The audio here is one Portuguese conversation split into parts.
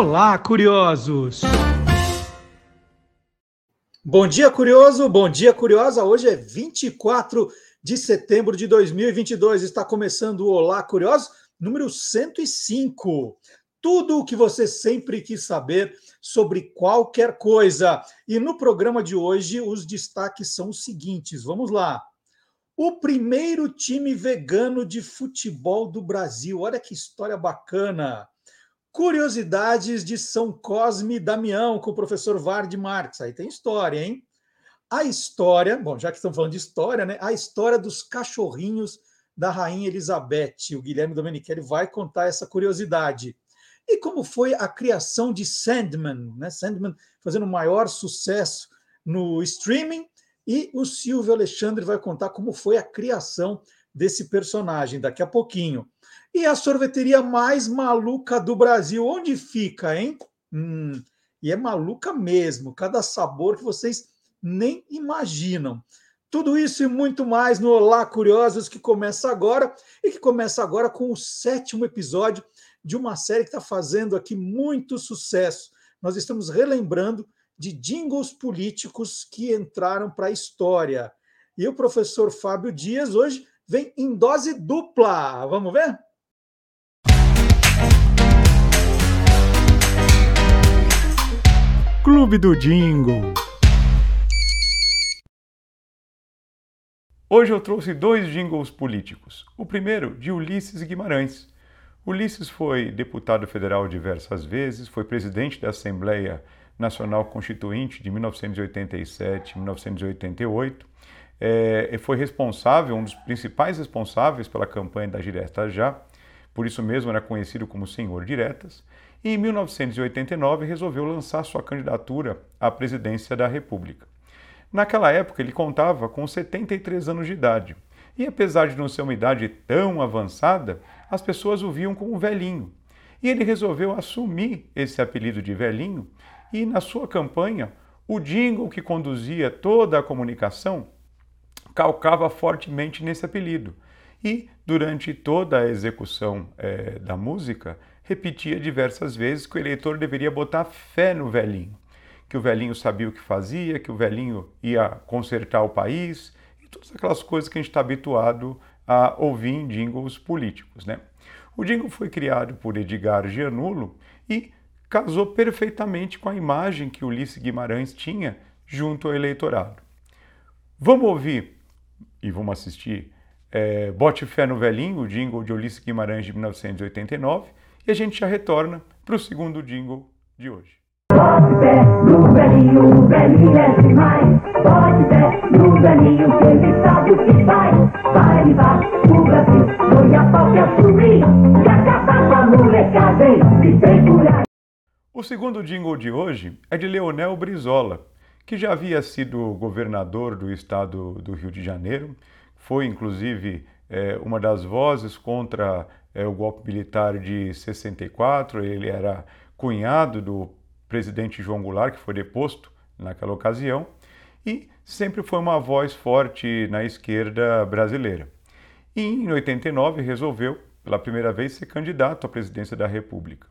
Olá, curiosos! Bom dia, curioso! Bom dia, curiosa! Hoje é 24 de setembro de 2022. Está começando o Olá, curioso, número 105. Tudo o que você sempre quis saber sobre qualquer coisa. E no programa de hoje, os destaques são os seguintes. Vamos lá. O primeiro time vegano de futebol do Brasil. Olha que história bacana. Curiosidades de São Cosme e Damião com o professor Vard Marx. Aí tem história, hein? A história, bom, já que estamos falando de história, né? A história dos cachorrinhos da Rainha Elizabeth. O Guilherme Domenichelli vai contar essa curiosidade. E como foi a criação de Sandman, né? Sandman fazendo maior sucesso no streaming. E o Silvio Alexandre vai contar como foi a criação desse personagem daqui a pouquinho. E a sorveteria mais maluca do Brasil, onde fica, hein? Hum, e é maluca mesmo, cada sabor que vocês nem imaginam. Tudo isso e muito mais no Olá Curiosos, que começa agora, e que começa agora com o sétimo episódio de uma série que está fazendo aqui muito sucesso. Nós estamos relembrando de jingles políticos que entraram para a história. E o professor Fábio Dias hoje vem em dose dupla. Vamos ver? Clube do Jingle. Hoje eu trouxe dois jingles políticos. O primeiro de Ulisses Guimarães. Ulisses foi deputado federal diversas vezes, foi presidente da Assembleia Nacional Constituinte de 1987 1988. É, foi responsável, um dos principais responsáveis pela campanha da Direta Já, por isso mesmo era conhecido como Senhor Diretas e em 1989 resolveu lançar sua candidatura à presidência da República. Naquela época ele contava com 73 anos de idade e, apesar de não ser uma idade tão avançada, as pessoas o viam como velhinho. E ele resolveu assumir esse apelido de velhinho e, na sua campanha, o jingle que conduzia toda a comunicação calcava fortemente nesse apelido. E, durante toda a execução é, da música, repetia diversas vezes que o eleitor deveria botar fé no velhinho, que o velhinho sabia o que fazia, que o velhinho ia consertar o país e todas aquelas coisas que a gente está habituado a ouvir em jingles políticos. Né? O jingle foi criado por Edgar Gianulo e casou perfeitamente com a imagem que Ulisses Guimarães tinha junto ao eleitorado. Vamos ouvir e vamos assistir é, Bote Fé no Velhinho, o jingle de Ulisses Guimarães de 1989, e a gente já retorna para o segundo jingle de hoje. O. O segundo jingle de hoje é de Leonel Brizola, que já havia sido governador do estado do Rio de Janeiro, foi inclusive é, uma das vozes contra é, o golpe militar de 64, ele era cunhado do presidente João Goulart, que foi deposto naquela ocasião, e sempre foi uma voz forte na esquerda brasileira. E em 89 resolveu, pela primeira vez, ser candidato à presidência da República.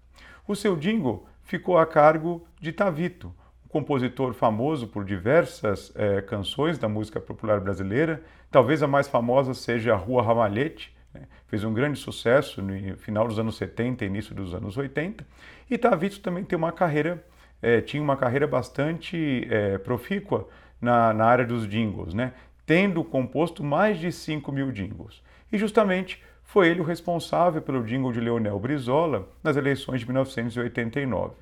O seu jingle ficou a cargo de Tavito, um compositor famoso por diversas é, canções da música popular brasileira. Talvez a mais famosa seja a Rua Ramalhete? Fez um grande sucesso no final dos anos 70 e início dos anos 80. E Tavito também tem uma carreira, é, tinha uma carreira bastante é, profícua na, na, área dos jingles, né? tendo composto mais de 5 mil jingles. E justamente foi ele o responsável pelo jingle de Leonel Brizola nas eleições de 1989.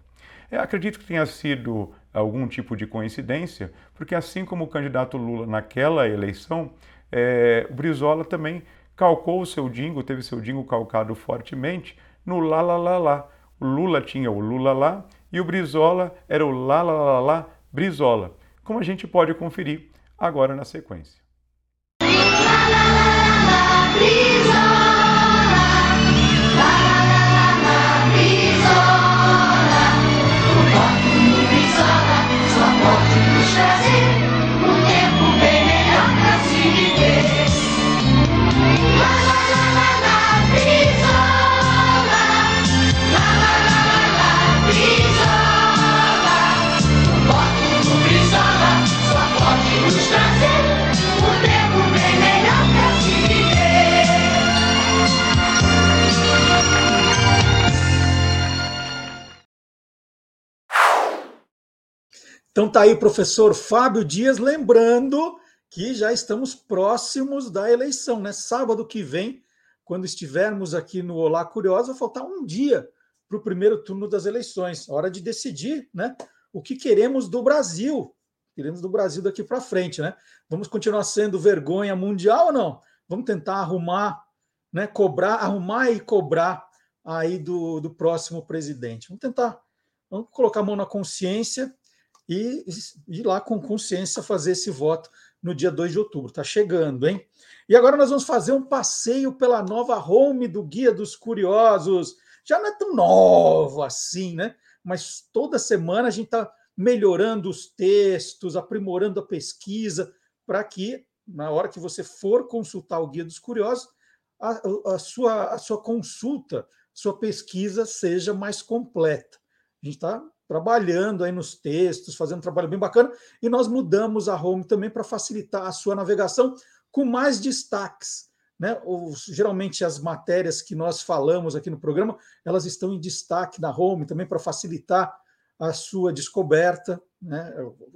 Eu acredito que tenha sido algum tipo de coincidência, porque assim como o candidato Lula naquela eleição, é, o Brizola também calcou o seu dingo, teve seu dingo calcado fortemente no lá lá lá lá. O Lula tinha o Lula lá e o Brizola era o lá lá lá lá Brizola, como a gente pode conferir agora na sequência. Brizola, la la la la Brizola. Então tá aí o professor Fábio Dias lembrando que já estamos próximos da eleição, né? Sábado que vem, quando estivermos aqui no Olá Curiosa, vai faltar um dia para o primeiro turno das eleições. Hora de decidir, né? O que queremos do Brasil. Queremos do Brasil daqui para frente, né? Vamos continuar sendo vergonha mundial ou não? Vamos tentar arrumar, né? Cobrar, arrumar e cobrar aí do, do próximo presidente. Vamos tentar, vamos colocar a mão na consciência e ir lá com consciência fazer esse voto no dia 2 de outubro. Está chegando, hein? E agora nós vamos fazer um passeio pela nova home do Guia dos Curiosos. Já não é tão novo assim, né? Mas toda semana a gente está melhorando os textos, aprimorando a pesquisa, para que, na hora que você for consultar o Guia dos Curiosos, a, a, sua, a sua consulta, sua pesquisa seja mais completa. A gente está trabalhando aí nos textos, fazendo um trabalho bem bacana, e nós mudamos a home também para facilitar a sua navegação com mais destaques. Né? Os, geralmente as matérias que nós falamos aqui no programa, elas estão em destaque na home também para facilitar a sua descoberta, né?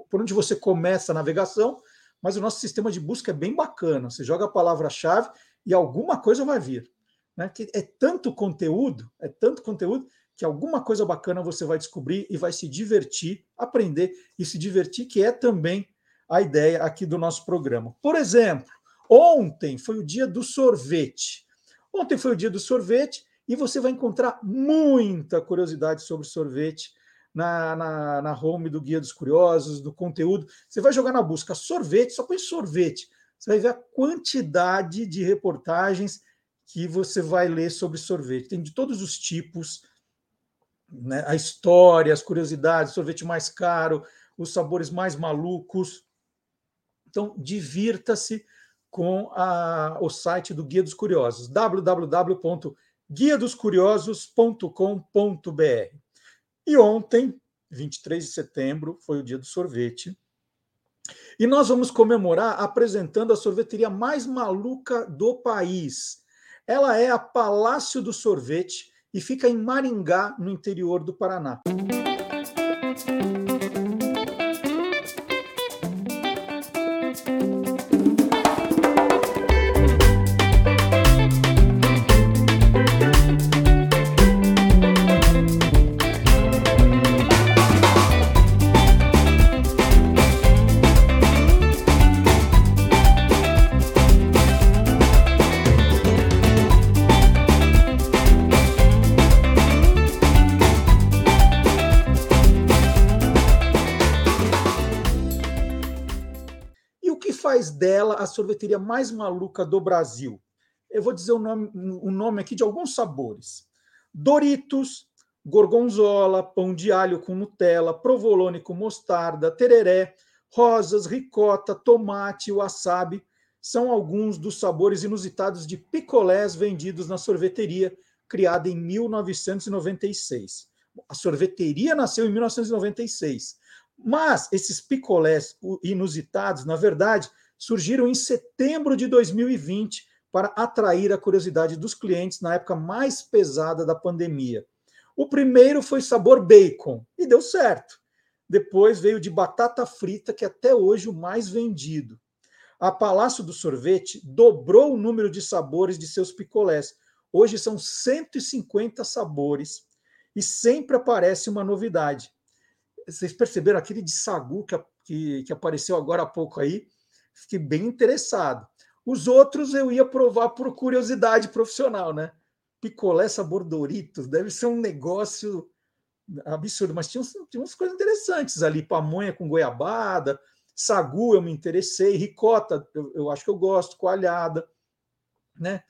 por onde você começa a navegação, mas o nosso sistema de busca é bem bacana. Você joga a palavra-chave e alguma coisa vai vir. Né? Que é tanto conteúdo, é tanto conteúdo que alguma coisa bacana você vai descobrir e vai se divertir, aprender e se divertir, que é também a ideia aqui do nosso programa. Por exemplo, ontem foi o dia do sorvete. Ontem foi o dia do sorvete e você vai encontrar muita curiosidade sobre sorvete na, na, na home do Guia dos Curiosos, do conteúdo. Você vai jogar na busca sorvete, só põe sorvete. Você vai ver a quantidade de reportagens que você vai ler sobre sorvete. Tem de todos os tipos, né, a história, as curiosidades, sorvete mais caro, os sabores mais malucos. Então, divirta-se com a, o site do Guia dos Curiosos, www.guiadoscuriosos.com.br. E ontem, 23 de setembro, foi o dia do sorvete. E nós vamos comemorar apresentando a sorveteria mais maluca do país. Ela é a Palácio do Sorvete, e fica em Maringá, no interior do Paraná. Dela a sorveteria mais maluca do Brasil. Eu vou dizer o nome, o nome aqui de alguns sabores: Doritos, gorgonzola, pão de alho com Nutella, provolone com mostarda, tereré, rosas, ricota, tomate, wasabi. São alguns dos sabores inusitados de picolés vendidos na sorveteria, criada em 1996. A sorveteria nasceu em 1996. Mas esses picolés inusitados, na verdade, surgiram em setembro de 2020 para atrair a curiosidade dos clientes na época mais pesada da pandemia. O primeiro foi sabor bacon e deu certo. Depois veio de batata frita, que é até hoje o mais vendido. A Palácio do Sorvete dobrou o número de sabores de seus picolés. Hoje são 150 sabores e sempre aparece uma novidade. Vocês perceberam aquele de sagu que, que, que apareceu agora há pouco aí? Fiquei bem interessado. Os outros eu ia provar por curiosidade profissional, né? Picolé sabor Doritos, deve ser um negócio absurdo, mas tinha, tinha umas coisas interessantes ali, pamonha com goiabada, sagu eu me interessei, ricota eu, eu acho que eu gosto, coalhada, né?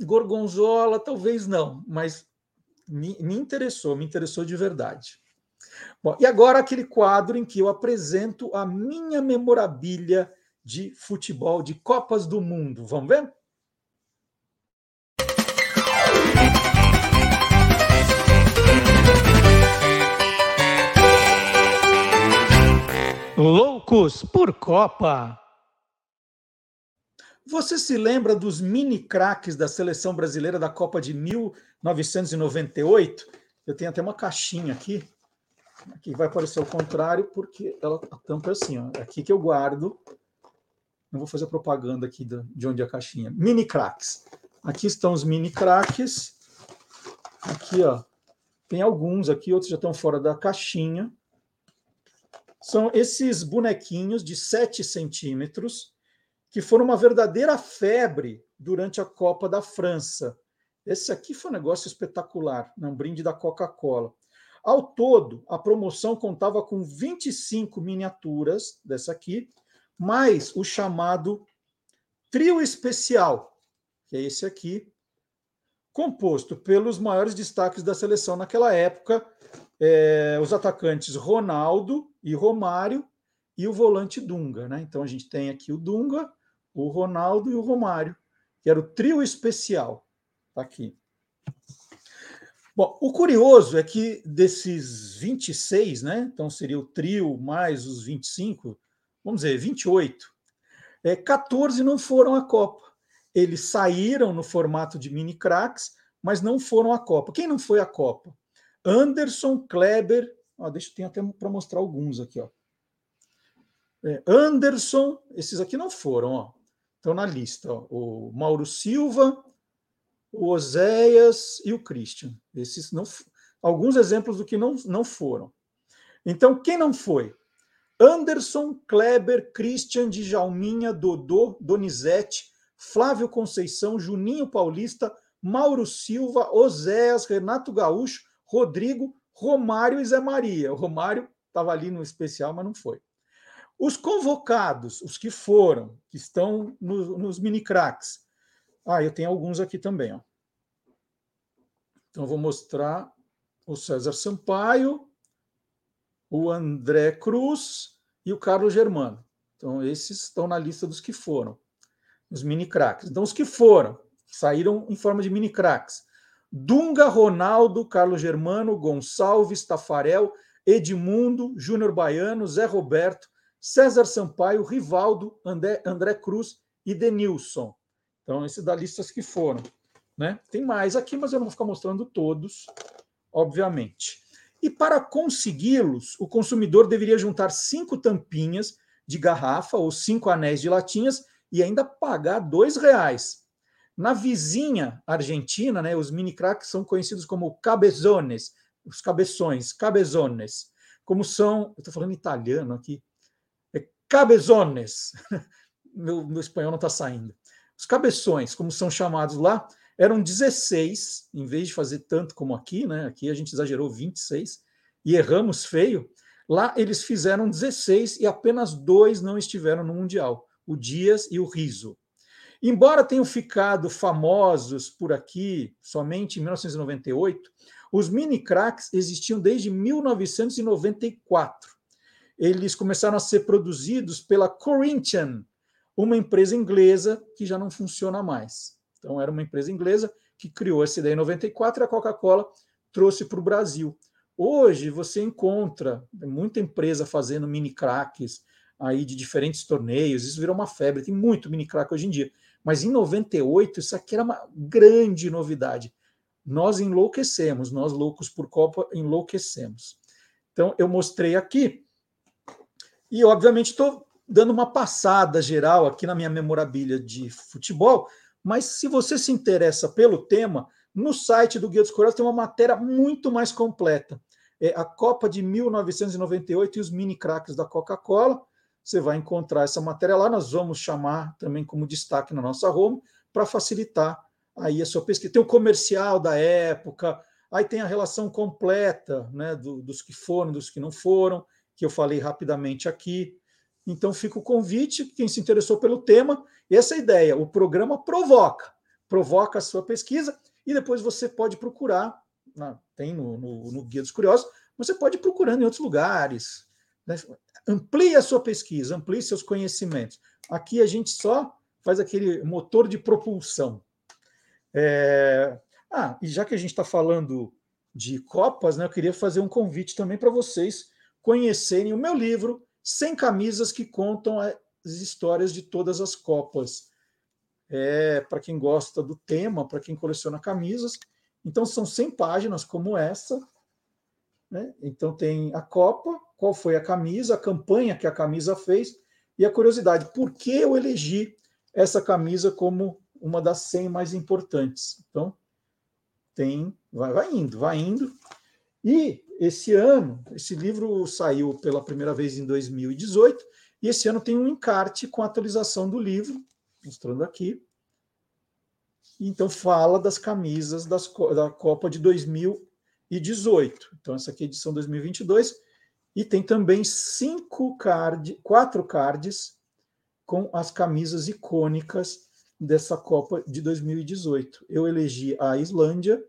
Gorgonzola talvez não, mas me, me interessou, me interessou de verdade. Bom, e agora aquele quadro em que eu apresento a minha memorabilia de futebol, de Copas do Mundo. Vamos ver? Loucos por Copa. Você se lembra dos mini craques da seleção brasileira da Copa de 1998? Eu tenho até uma caixinha aqui. Aqui vai aparecer o contrário, porque ela, a tampa é assim, ó. É aqui que eu guardo. Não vou fazer propaganda aqui de onde é a caixinha. Mini cracks. Aqui estão os mini cracks. Aqui, ó. Tem alguns aqui, outros já estão fora da caixinha. São esses bonequinhos de 7 centímetros que foram uma verdadeira febre durante a Copa da França. Esse aqui foi um negócio espetacular, né? um brinde da Coca-Cola. Ao todo, a promoção contava com 25 miniaturas dessa aqui, mais o chamado trio especial, que é esse aqui, composto pelos maiores destaques da seleção naquela época, é, os atacantes Ronaldo e Romário e o volante Dunga. Né? Então a gente tem aqui o Dunga, o Ronaldo e o Romário, que era o trio especial. Está aqui. Bom, o curioso é que desses 26, né? Então seria o trio mais os 25, vamos dizer, 28. É, 14 não foram à Copa. Eles saíram no formato de mini cracks, mas não foram à Copa. Quem não foi à Copa? Anderson, Kleber, ó, deixa eu ter até para mostrar alguns aqui, ó. É, Anderson, esses aqui não foram, ó. Estão na lista, ó. O Mauro Silva, o Oséias e o Christian. Esses não, alguns exemplos do que não, não foram. Então, quem não foi? Anderson, Kleber, Christian, Djalminha, Dodô, Donizete, Flávio Conceição, Juninho Paulista, Mauro Silva, Oséias, Renato Gaúcho, Rodrigo, Romário e Zé Maria. O Romário estava ali no especial, mas não foi. Os convocados, os que foram, que estão no, nos mini cracks, ah, eu tenho alguns aqui também. Ó. Então, vou mostrar o César Sampaio, o André Cruz e o Carlos Germano. Então, esses estão na lista dos que foram, os mini craques. Então, os que foram, saíram em forma de mini craques. Dunga, Ronaldo, Carlos Germano, Gonçalves, Tafarel, Edmundo, Júnior Baiano, Zé Roberto, César Sampaio, Rivaldo, André, André Cruz e Denilson. Então, esses da listas que foram. Né? Tem mais aqui, mas eu não vou ficar mostrando todos, obviamente. E para consegui-los, o consumidor deveria juntar cinco tampinhas de garrafa ou cinco anéis de latinhas e ainda pagar dois reais. Na vizinha Argentina, né, os mini cracks são conhecidos como cabezones, os cabeções, cabezones. Como são, eu estou falando italiano aqui, é cabezones. meu, meu espanhol não está saindo. Os cabeções, como são chamados lá, eram 16, em vez de fazer tanto como aqui, né? Aqui a gente exagerou 26 e erramos feio. Lá eles fizeram 16 e apenas dois não estiveram no Mundial, o Dias e o Riso. Embora tenham ficado famosos por aqui somente em 1998, os mini cracks existiam desde 1994. Eles começaram a ser produzidos pela Corinthian, uma empresa inglesa que já não funciona mais. Então, era uma empresa inglesa que criou essa ideia em 94 e a Coca-Cola trouxe para o Brasil. Hoje você encontra muita empresa fazendo mini cracks aí de diferentes torneios, isso virou uma febre, tem muito mini crack hoje em dia. Mas em 98 isso aqui era uma grande novidade. Nós enlouquecemos, nós loucos por Copa enlouquecemos. Então eu mostrei aqui e obviamente estou dando uma passada geral aqui na minha memorabilia de futebol, mas se você se interessa pelo tema, no site do Guia dos Curiosos tem uma matéria muito mais completa. É a Copa de 1998 e os mini craques da Coca-Cola. Você vai encontrar essa matéria lá, nós vamos chamar também como destaque na nossa home para facilitar aí a sua pesquisa. Tem o comercial da época, aí tem a relação completa né, do, dos que foram, dos que não foram, que eu falei rapidamente aqui. Então fica o convite, quem se interessou pelo tema, essa é ideia, o programa provoca, provoca a sua pesquisa e depois você pode procurar, tem no, no, no Guia dos Curiosos, você pode ir procurando em outros lugares, né? amplie a sua pesquisa, amplie seus conhecimentos. Aqui a gente só faz aquele motor de propulsão. É... Ah, e já que a gente está falando de Copas, né, eu queria fazer um convite também para vocês conhecerem o meu livro, 100 camisas que contam as histórias de todas as Copas. É, para quem gosta do tema, para quem coleciona camisas. Então, são 100 páginas como essa. Né? Então tem a Copa, qual foi a camisa, a campanha que a camisa fez e a curiosidade, por que eu elegi essa camisa como uma das 100 mais importantes. Então, tem, vai, vai indo, vai indo. E esse ano, esse livro saiu pela primeira vez em 2018, e esse ano tem um encarte com a atualização do livro, mostrando aqui. Então, fala das camisas das, da Copa de 2018. Então, essa aqui é a edição 2022. E tem também cinco card, quatro cards com as camisas icônicas dessa Copa de 2018. Eu elegi a Islândia,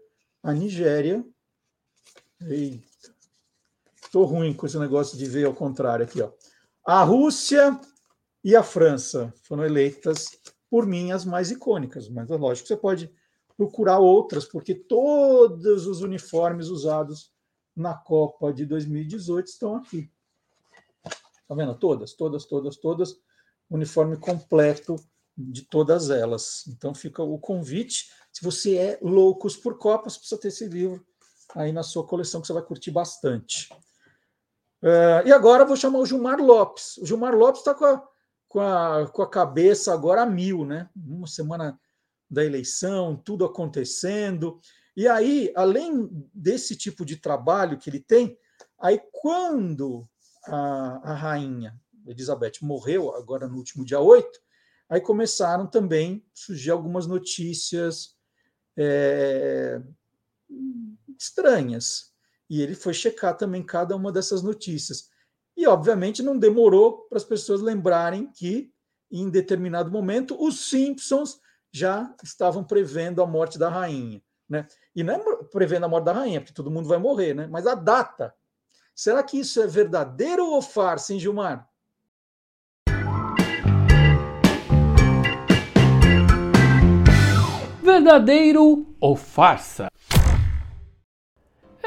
a Nigéria. Eita. Estou ruim com esse negócio de ver ao contrário aqui, ó. A Rússia e a França foram eleitas por mim as mais icônicas, mas é lógico você pode procurar outras, porque todos os uniformes usados na Copa de 2018 estão aqui. Tá vendo? Todas, todas, todas, todas. Uniforme completo de todas elas. Então fica o convite. Se você é loucos por Copas, precisa ter esse livro aí na sua coleção que você vai curtir bastante. Uh, e agora vou chamar o Gilmar Lopes. O Gilmar Lopes está com a, com, a, com a cabeça agora a mil, né? Uma semana da eleição, tudo acontecendo. E aí, além desse tipo de trabalho que ele tem, aí quando a, a rainha Elizabeth morreu, agora no último dia 8, Aí começaram também a surgir algumas notícias é, estranhas. E ele foi checar também cada uma dessas notícias. E, obviamente, não demorou para as pessoas lembrarem que, em determinado momento, os Simpsons já estavam prevendo a morte da rainha. Né? E não é prevendo a morte da rainha, porque todo mundo vai morrer, né? mas a data. Será que isso é verdadeiro ou farsa, hein, Gilmar? verdadeiro ou farsa?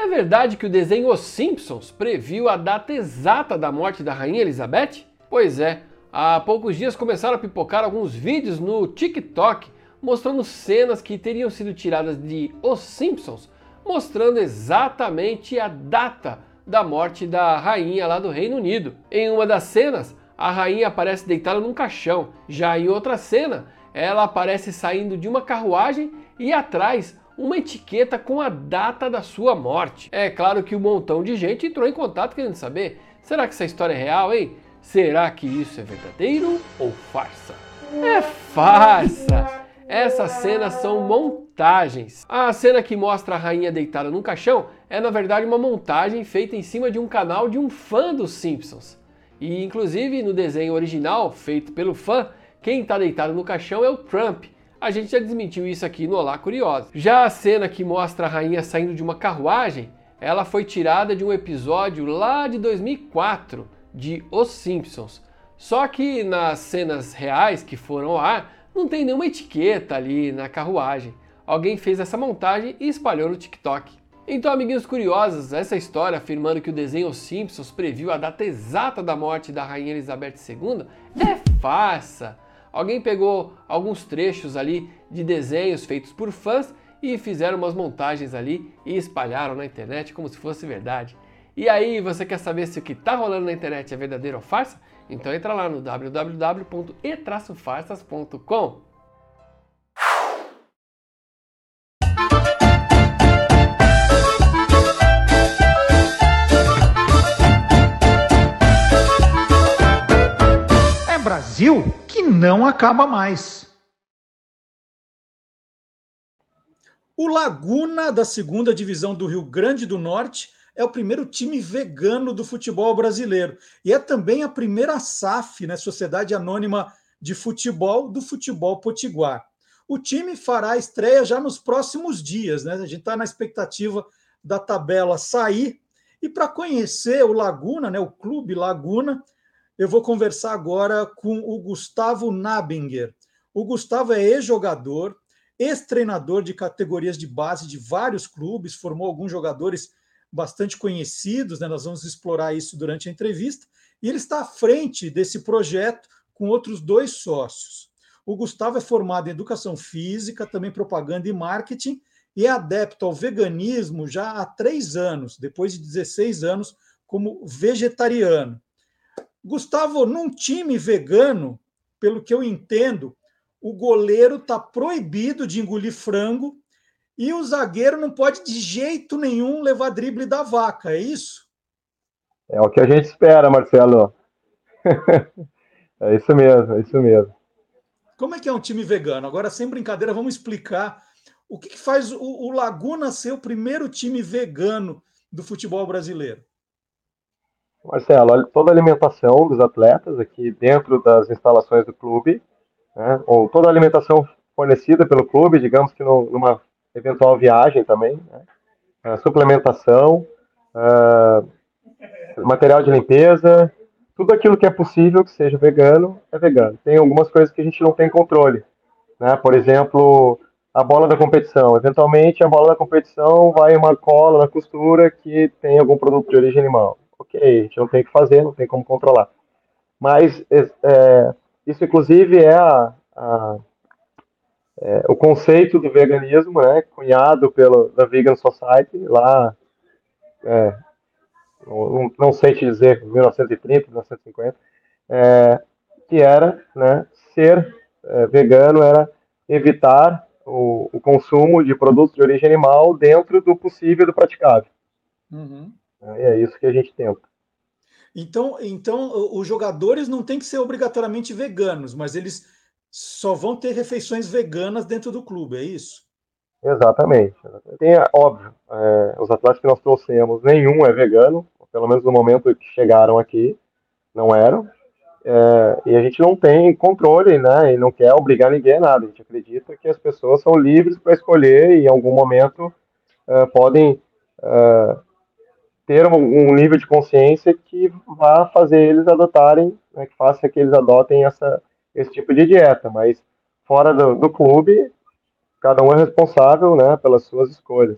É verdade que o desenho Os Simpsons previu a data exata da morte da Rainha Elizabeth? Pois é, há poucos dias começaram a pipocar alguns vídeos no TikTok mostrando cenas que teriam sido tiradas de Os Simpsons, mostrando exatamente a data da morte da rainha lá do Reino Unido. Em uma das cenas, a rainha aparece deitada num caixão, já em outra cena, ela aparece saindo de uma carruagem e atrás uma etiqueta com a data da sua morte. É claro que um montão de gente entrou em contato querendo saber: será que essa história é real, hein? Será que isso é verdadeiro ou farsa? É farsa! Essas cenas são montagens. A cena que mostra a rainha deitada num caixão é na verdade uma montagem feita em cima de um canal de um fã dos Simpsons. E inclusive no desenho original, feito pelo fã, quem está deitado no caixão é o Trump. A gente já desmentiu isso aqui no Olá Curioso. Já a cena que mostra a rainha saindo de uma carruagem, ela foi tirada de um episódio lá de 2004 de Os Simpsons. Só que nas cenas reais que foram ao ar, não tem nenhuma etiqueta ali na carruagem. Alguém fez essa montagem e espalhou no TikTok. Então, amiguinhos curiosos, essa história afirmando que o desenho Os Simpsons previu a data exata da morte da Rainha Elizabeth II é farsa. Alguém pegou alguns trechos ali de desenhos feitos por fãs e fizeram umas montagens ali e espalharam na internet como se fosse verdade. E aí, você quer saber se o que está rolando na internet é verdadeiro ou farsa? Então entra lá no www.e-farsas.com. É Brasil? Não acaba mais. O Laguna, da segunda divisão do Rio Grande do Norte, é o primeiro time vegano do futebol brasileiro. E é também a primeira SAF, né, Sociedade Anônima de Futebol, do futebol potiguar. O time fará a estreia já nos próximos dias, né? A gente está na expectativa da tabela sair. E para conhecer o Laguna, né, o Clube Laguna, eu vou conversar agora com o Gustavo Nabinger. O Gustavo é ex-jogador, ex-treinador de categorias de base de vários clubes, formou alguns jogadores bastante conhecidos, né? nós vamos explorar isso durante a entrevista, e ele está à frente desse projeto com outros dois sócios. O Gustavo é formado em educação física, também propaganda e marketing, e é adepto ao veganismo já há três anos, depois de 16 anos como vegetariano. Gustavo, num time vegano, pelo que eu entendo, o goleiro está proibido de engolir frango e o zagueiro não pode de jeito nenhum levar drible da vaca, é isso? É o que a gente espera, Marcelo. é isso mesmo, é isso mesmo. Como é que é um time vegano? Agora, sem brincadeira, vamos explicar o que, que faz o, o Laguna ser o primeiro time vegano do futebol brasileiro. Marcelo, toda a alimentação dos atletas aqui dentro das instalações do clube, né, ou toda a alimentação fornecida pelo clube, digamos que no, numa eventual viagem também, né, suplementação, uh, material de limpeza, tudo aquilo que é possível que seja vegano é vegano. Tem algumas coisas que a gente não tem controle, né? Por exemplo, a bola da competição. Eventualmente, a bola da competição vai uma cola na costura que tem algum produto de origem animal. Ok, a gente não tem o que fazer, não tem como controlar. Mas é, isso, inclusive, é, a, a, é, o conceito do veganismo, né? Cunhado pelo da Vegan Society lá é, não, não sei te dizer, 1930, 1950, é, que era, né, ser é, vegano era evitar o, o, consumo de produtos de origem animal dentro do possível e do praticável. Uhum. É, é isso que a gente tenta. Então, então, os jogadores não têm que ser obrigatoriamente veganos, mas eles só vão ter refeições veganas dentro do clube, é isso? Exatamente. Tem, óbvio, é, os atletas que nós trouxemos, nenhum é vegano, pelo menos no momento que chegaram aqui, não eram. É, e a gente não tem controle, né? E não quer obrigar ninguém a nada. A gente acredita que as pessoas são livres para escolher e em algum momento uh, podem uh, ter um, nível de consciência que vá fazer eles adotarem, né, que faça que eles adotem essa, esse tipo de dieta. Mas fora do, do clube, cada um é responsável, né, pelas suas escolhas.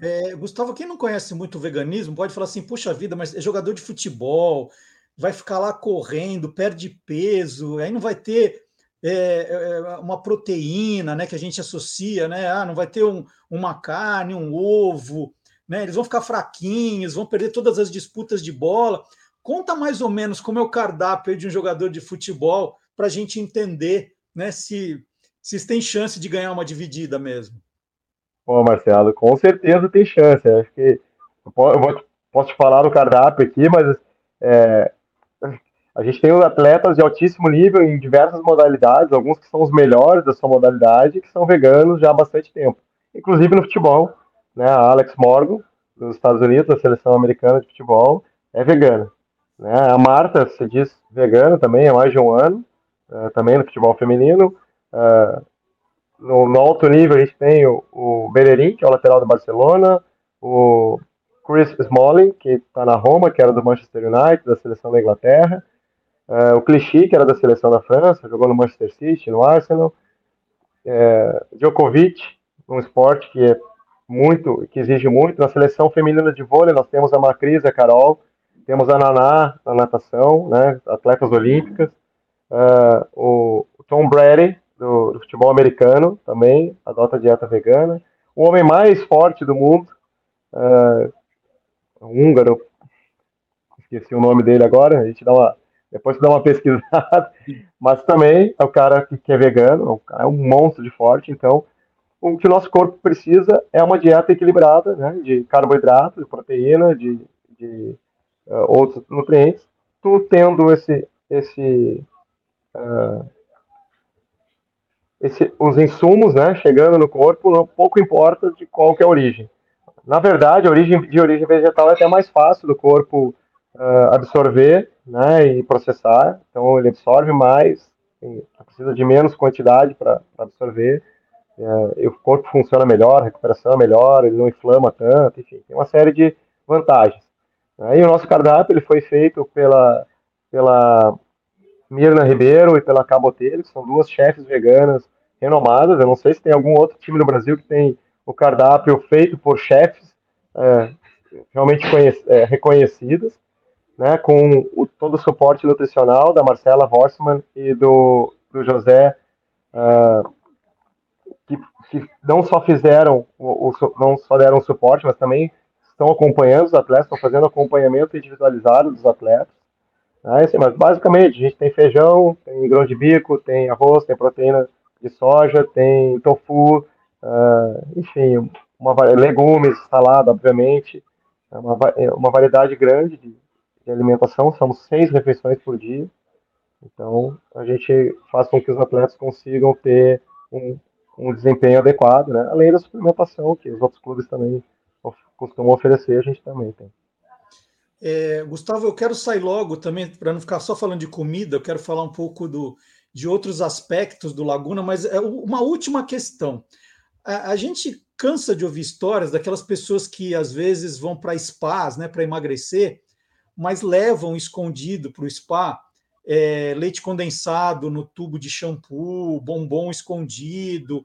É, Gustavo, quem não conhece muito o veganismo pode falar assim: puxa vida, mas é jogador de futebol, vai ficar lá correndo, perde peso, aí não vai ter é, é, uma proteína né, que a gente associa, né? Ah, não vai ter um, uma carne, um ovo, né? Eles vão ficar fraquinhos, vão perder todas as disputas de bola. Conta mais ou menos como é o cardápio de um jogador de futebol para a gente entender né, se, se tem chance de ganhar uma dividida mesmo. Pô, Marcelo, com certeza tem chance. Acho que eu vou, posso te falar do cardápio aqui, mas é, a gente tem atletas de altíssimo nível em diversas modalidades, alguns que são os melhores da sua modalidade, que são veganos já há bastante tempo. Inclusive no futebol, né? A Alex Morgan, dos Estados Unidos, da seleção americana de futebol, é vegana. Né? A Marta se diz vegana também há mais de um ano, uh, também no futebol feminino. Uh, no, no, alto nível a gente tem o, o Bellerin, que é o lateral do Barcelona, o Chris Smalling, que está na Roma, que era do Manchester United, da seleção da Inglaterra, uh, o Clichy, que era da seleção da França, jogou no Manchester City, no Arsenal, Djokovic, um esporte que é muito, que exige muito. Na seleção feminina de vôlei nós temos a Macris, a Carol, temos a Naná na natação, né, atletas olímpicas, uh, o Tom Brady, do, do, futebol americano também, adota dieta vegana. O homem mais forte do mundo, uh, húngaro, esqueci o nome dele agora, a gente dá uma, depois dá uma pesquisada, mas também é o cara que, que é vegano, é um monstro de forte, então o que o nosso corpo precisa é uma dieta equilibrada, né, de carboidrato, de proteína, de, de uh, outros nutrientes, tu tendo esse, esse uh, esse, os insumos né, chegando no corpo, não, pouco importa de qual que é a origem. Na verdade, a origem de origem vegetal é até mais fácil do corpo uh, absorver né, e processar, então ele absorve mais, precisa de menos quantidade para absorver, e o corpo funciona melhor, a recuperação é melhor, ele não inflama tanto, enfim, tem uma série de vantagens. Aí o nosso cardápio ele foi feito pela, pela Mirna Ribeiro e pela Cabotelho, que são duas chefes veganas renomadas. Eu não sei se tem algum outro time no Brasil que tem o cardápio feito por chefes é, realmente é, reconhecidos, né, com o, todo o suporte nutricional da Marcela Horstmann e do, do José uh, que, que não só fizeram, o, não só deram suporte, mas também estão acompanhando os atletas, estão fazendo acompanhamento individualizado dos atletas. Né? Assim, mas basicamente a gente tem feijão, tem grão de bico, tem arroz, tem proteína de soja, tem tofu, uh, enfim, uma, legumes, salada, obviamente, é uma, é uma variedade grande de, de alimentação, são seis refeições por dia. Então, a gente faz com que os atletas consigam ter um, um desempenho adequado, né? além da suplementação que os outros clubes também costumam oferecer, a gente também tem. É, Gustavo, eu quero sair logo também, para não ficar só falando de comida, eu quero falar um pouco do, de outros aspectos do Laguna, mas é uma última questão. A, a gente cansa de ouvir histórias daquelas pessoas que às vezes vão para spas, né, para emagrecer, mas levam escondido para o spa é, leite condensado no tubo de shampoo, bombom escondido.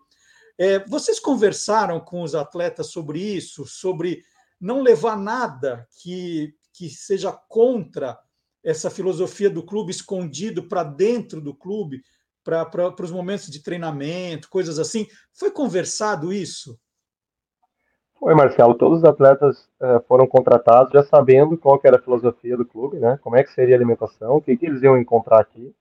É, vocês conversaram com os atletas sobre isso, sobre não levar nada que, que seja contra essa filosofia do clube escondido para dentro do clube, para os momentos de treinamento, coisas assim. Foi conversado isso? Foi, Marcelo. Todos os atletas eh, foram contratados já sabendo qual era a filosofia do clube, né? Como é que seria a alimentação, o que, que eles iam encontrar aqui.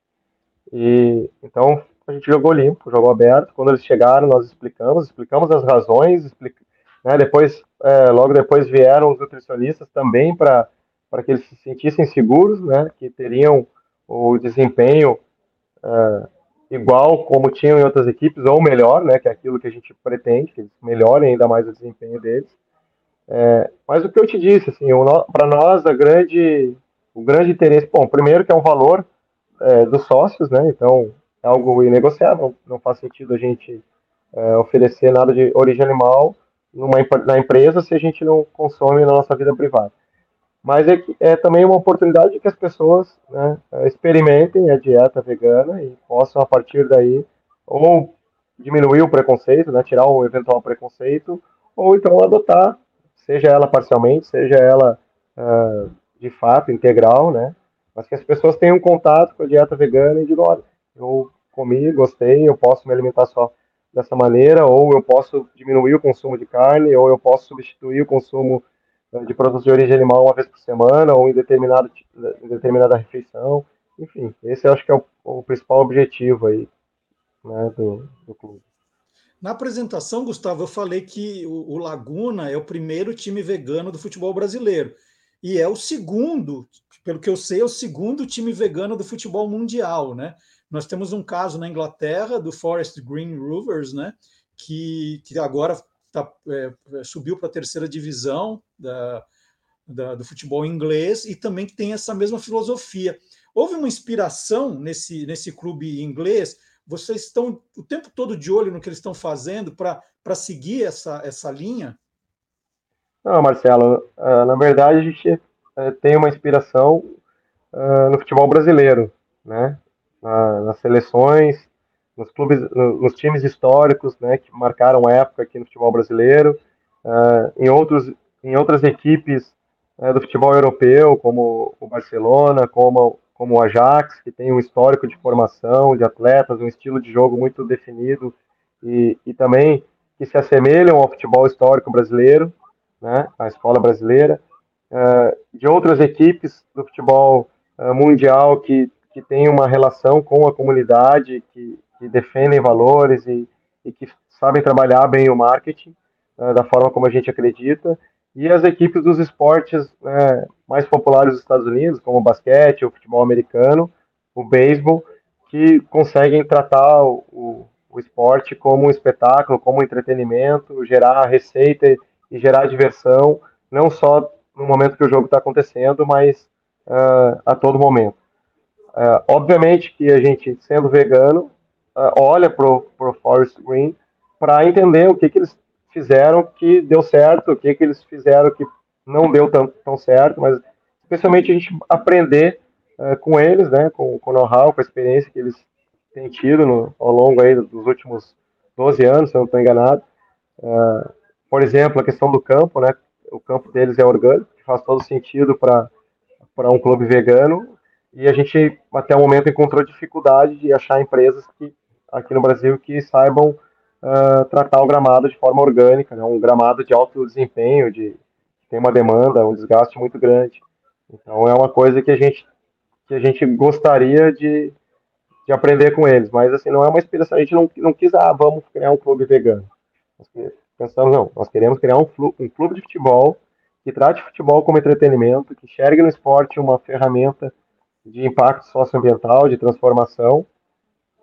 E então a gente jogou limpo, jogou aberto. Quando eles chegaram, nós explicamos, explicamos as razões, explica, né? Depois, eh, logo depois vieram os nutricionistas também para para que eles se sentissem seguros, né? Que teriam o desempenho uh, igual como tinham em outras equipes, ou melhor, né, que é aquilo que a gente pretende, que eles melhorem ainda mais o desempenho deles. É, mas o que eu te disse, assim, para nós, a grande, o grande interesse, bom, primeiro que é um valor é, dos sócios, né, então é algo inegociável, não faz sentido a gente é, oferecer nada de origem animal numa, na empresa se a gente não consome na nossa vida privada mas é, é também uma oportunidade de que as pessoas né, experimentem a dieta vegana e possam, a partir daí, ou diminuir o preconceito, né, tirar o eventual preconceito, ou então adotar, seja ela parcialmente, seja ela uh, de fato integral, né, mas que as pessoas tenham contato com a dieta vegana e digam, olha, eu comi, gostei, eu posso me alimentar só dessa maneira, ou eu posso diminuir o consumo de carne, ou eu posso substituir o consumo de produtos de origem animal uma vez por semana ou em, determinado, em determinada refeição. Enfim, esse eu acho que é o, o principal objetivo aí né, do, do clube. Na apresentação, Gustavo, eu falei que o, Laguna é o primeiro time vegano do futebol brasileiro. E é o segundo, pelo que eu sei, é o segundo time vegano do futebol mundial, né? Nós temos um caso na Inglaterra do Forest Green Rovers, né? Que, que agora tá, é, subiu para a terceira divisão da, da, do futebol inglês e também tem essa mesma filosofia. Houve uma inspiração nesse, nesse clube inglês? Vocês estão o tempo todo de olho no que eles estão fazendo para seguir essa, essa linha? Não, Marcelo, uh, na verdade a gente uh, tem uma inspiração uh, no futebol brasileiro, né? nas seleções, nos clubes, nos times históricos, né, que marcaram época aqui no futebol brasileiro, uh, em outros, em outras equipes uh, do futebol europeu, como o Barcelona, como como o Ajax, que tem um histórico de formação de atletas, um estilo de jogo muito definido e, e também que se assemelham ao futebol histórico brasileiro, né, a escola brasileira, uh, de outras equipes do futebol mundial que que tem uma relação com a comunidade, que, que defendem valores e, e que sabem trabalhar bem o marketing né, da forma como a gente acredita, e as equipes dos esportes né, mais populares dos Estados Unidos, como o basquete, o futebol americano, o beisebol, que conseguem tratar o, o, esporte como um espetáculo, como um entretenimento, gerar receita e gerar diversão, não só no momento que o jogo está acontecendo, mas uh, a todo momento. Uh, obviamente que a gente, sendo vegano, uh, olha pro, pro Forest Green para entender o que, que eles fizeram que deu certo, o que, que eles fizeram que não deu tão, tão certo, mas especialmente a gente aprender uh, com eles, né, com, com o know-how, com a experiência que eles têm tido no, ao longo aí dos últimos 12 anos, se eu não estou enganado. Uh, por exemplo, a questão do campo, né, o campo deles é orgânico, que faz todo sentido para um clube vegano, e a gente até o momento encontrou dificuldade de achar empresas que aqui no Brasil que saibam uh, tratar o gramado de forma orgânica, né? um gramado de alto desempenho, de tem uma demanda, um desgaste muito grande. Então é uma coisa que a gente que a gente gostaria de, de aprender com eles, mas assim não é uma inspiração. A gente não, não quis, ah, vamos criar um clube vegano. Nós pensamos não, nós queremos criar um, um clube de futebol que trate futebol como entretenimento, que enxergue no esporte uma ferramenta de impacto socioambiental, de transformação.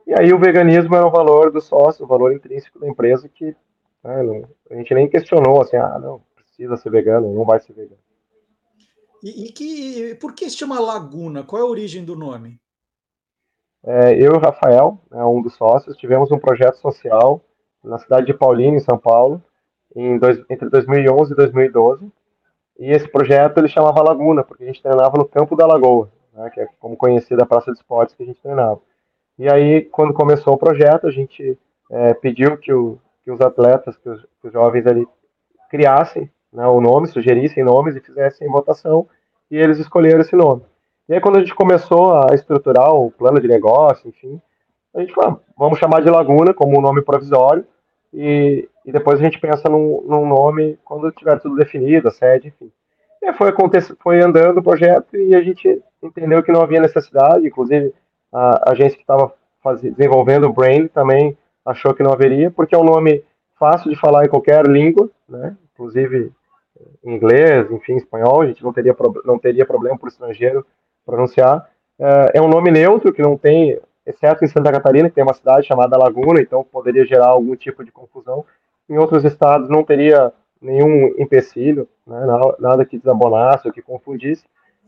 E aí o veganismo era o valor do sócio, o valor intrínseco da empresa que né, não, a gente nem questionou assim, ah, não, precisa ser vegano, não vai ser vegano. E, e que, por que se chama Laguna? Qual é a origem do nome? É, eu e o Rafael, né, um dos sócios, tivemos um projeto social na cidade de Paulínia, em São Paulo, em dois, entre 2011 e 2012. E esse projeto ele chamava Laguna, porque a gente treinava no Campo da Lagoa, né, que é como conhecida a praça de esportes que a gente treinava. E aí, quando começou o projeto, a gente é, pediu que, o, que, os atletas, que os, que os jovens ali criassem né, o nome, sugerissem nomes e fizessem votação, e eles escolheram esse nome. E aí, quando a gente começou a estruturar o plano de negócio, enfim, a gente falou, ah, vamos chamar de Laguna como um nome provisório, e, e depois a gente pensa num, num, nome quando tiver tudo definido, a sede, enfim. E foi, foi andando o projeto e a gente entendeu que não havia necessidade, inclusive a, agência que estava desenvolvendo o Brain também achou que não haveria, porque é um nome fácil de falar em qualquer língua, né? inclusive inglês, enfim, espanhol, a gente não teria, não teria problema para o estrangeiro pronunciar. É, é um nome neutro que não tem, exceto em Santa Catarina, que tem uma cidade chamada Laguna, então poderia gerar algum tipo de confusão. Em outros estados não teria nenhum empecilho, né, nada que desabonasse ou que confundisse.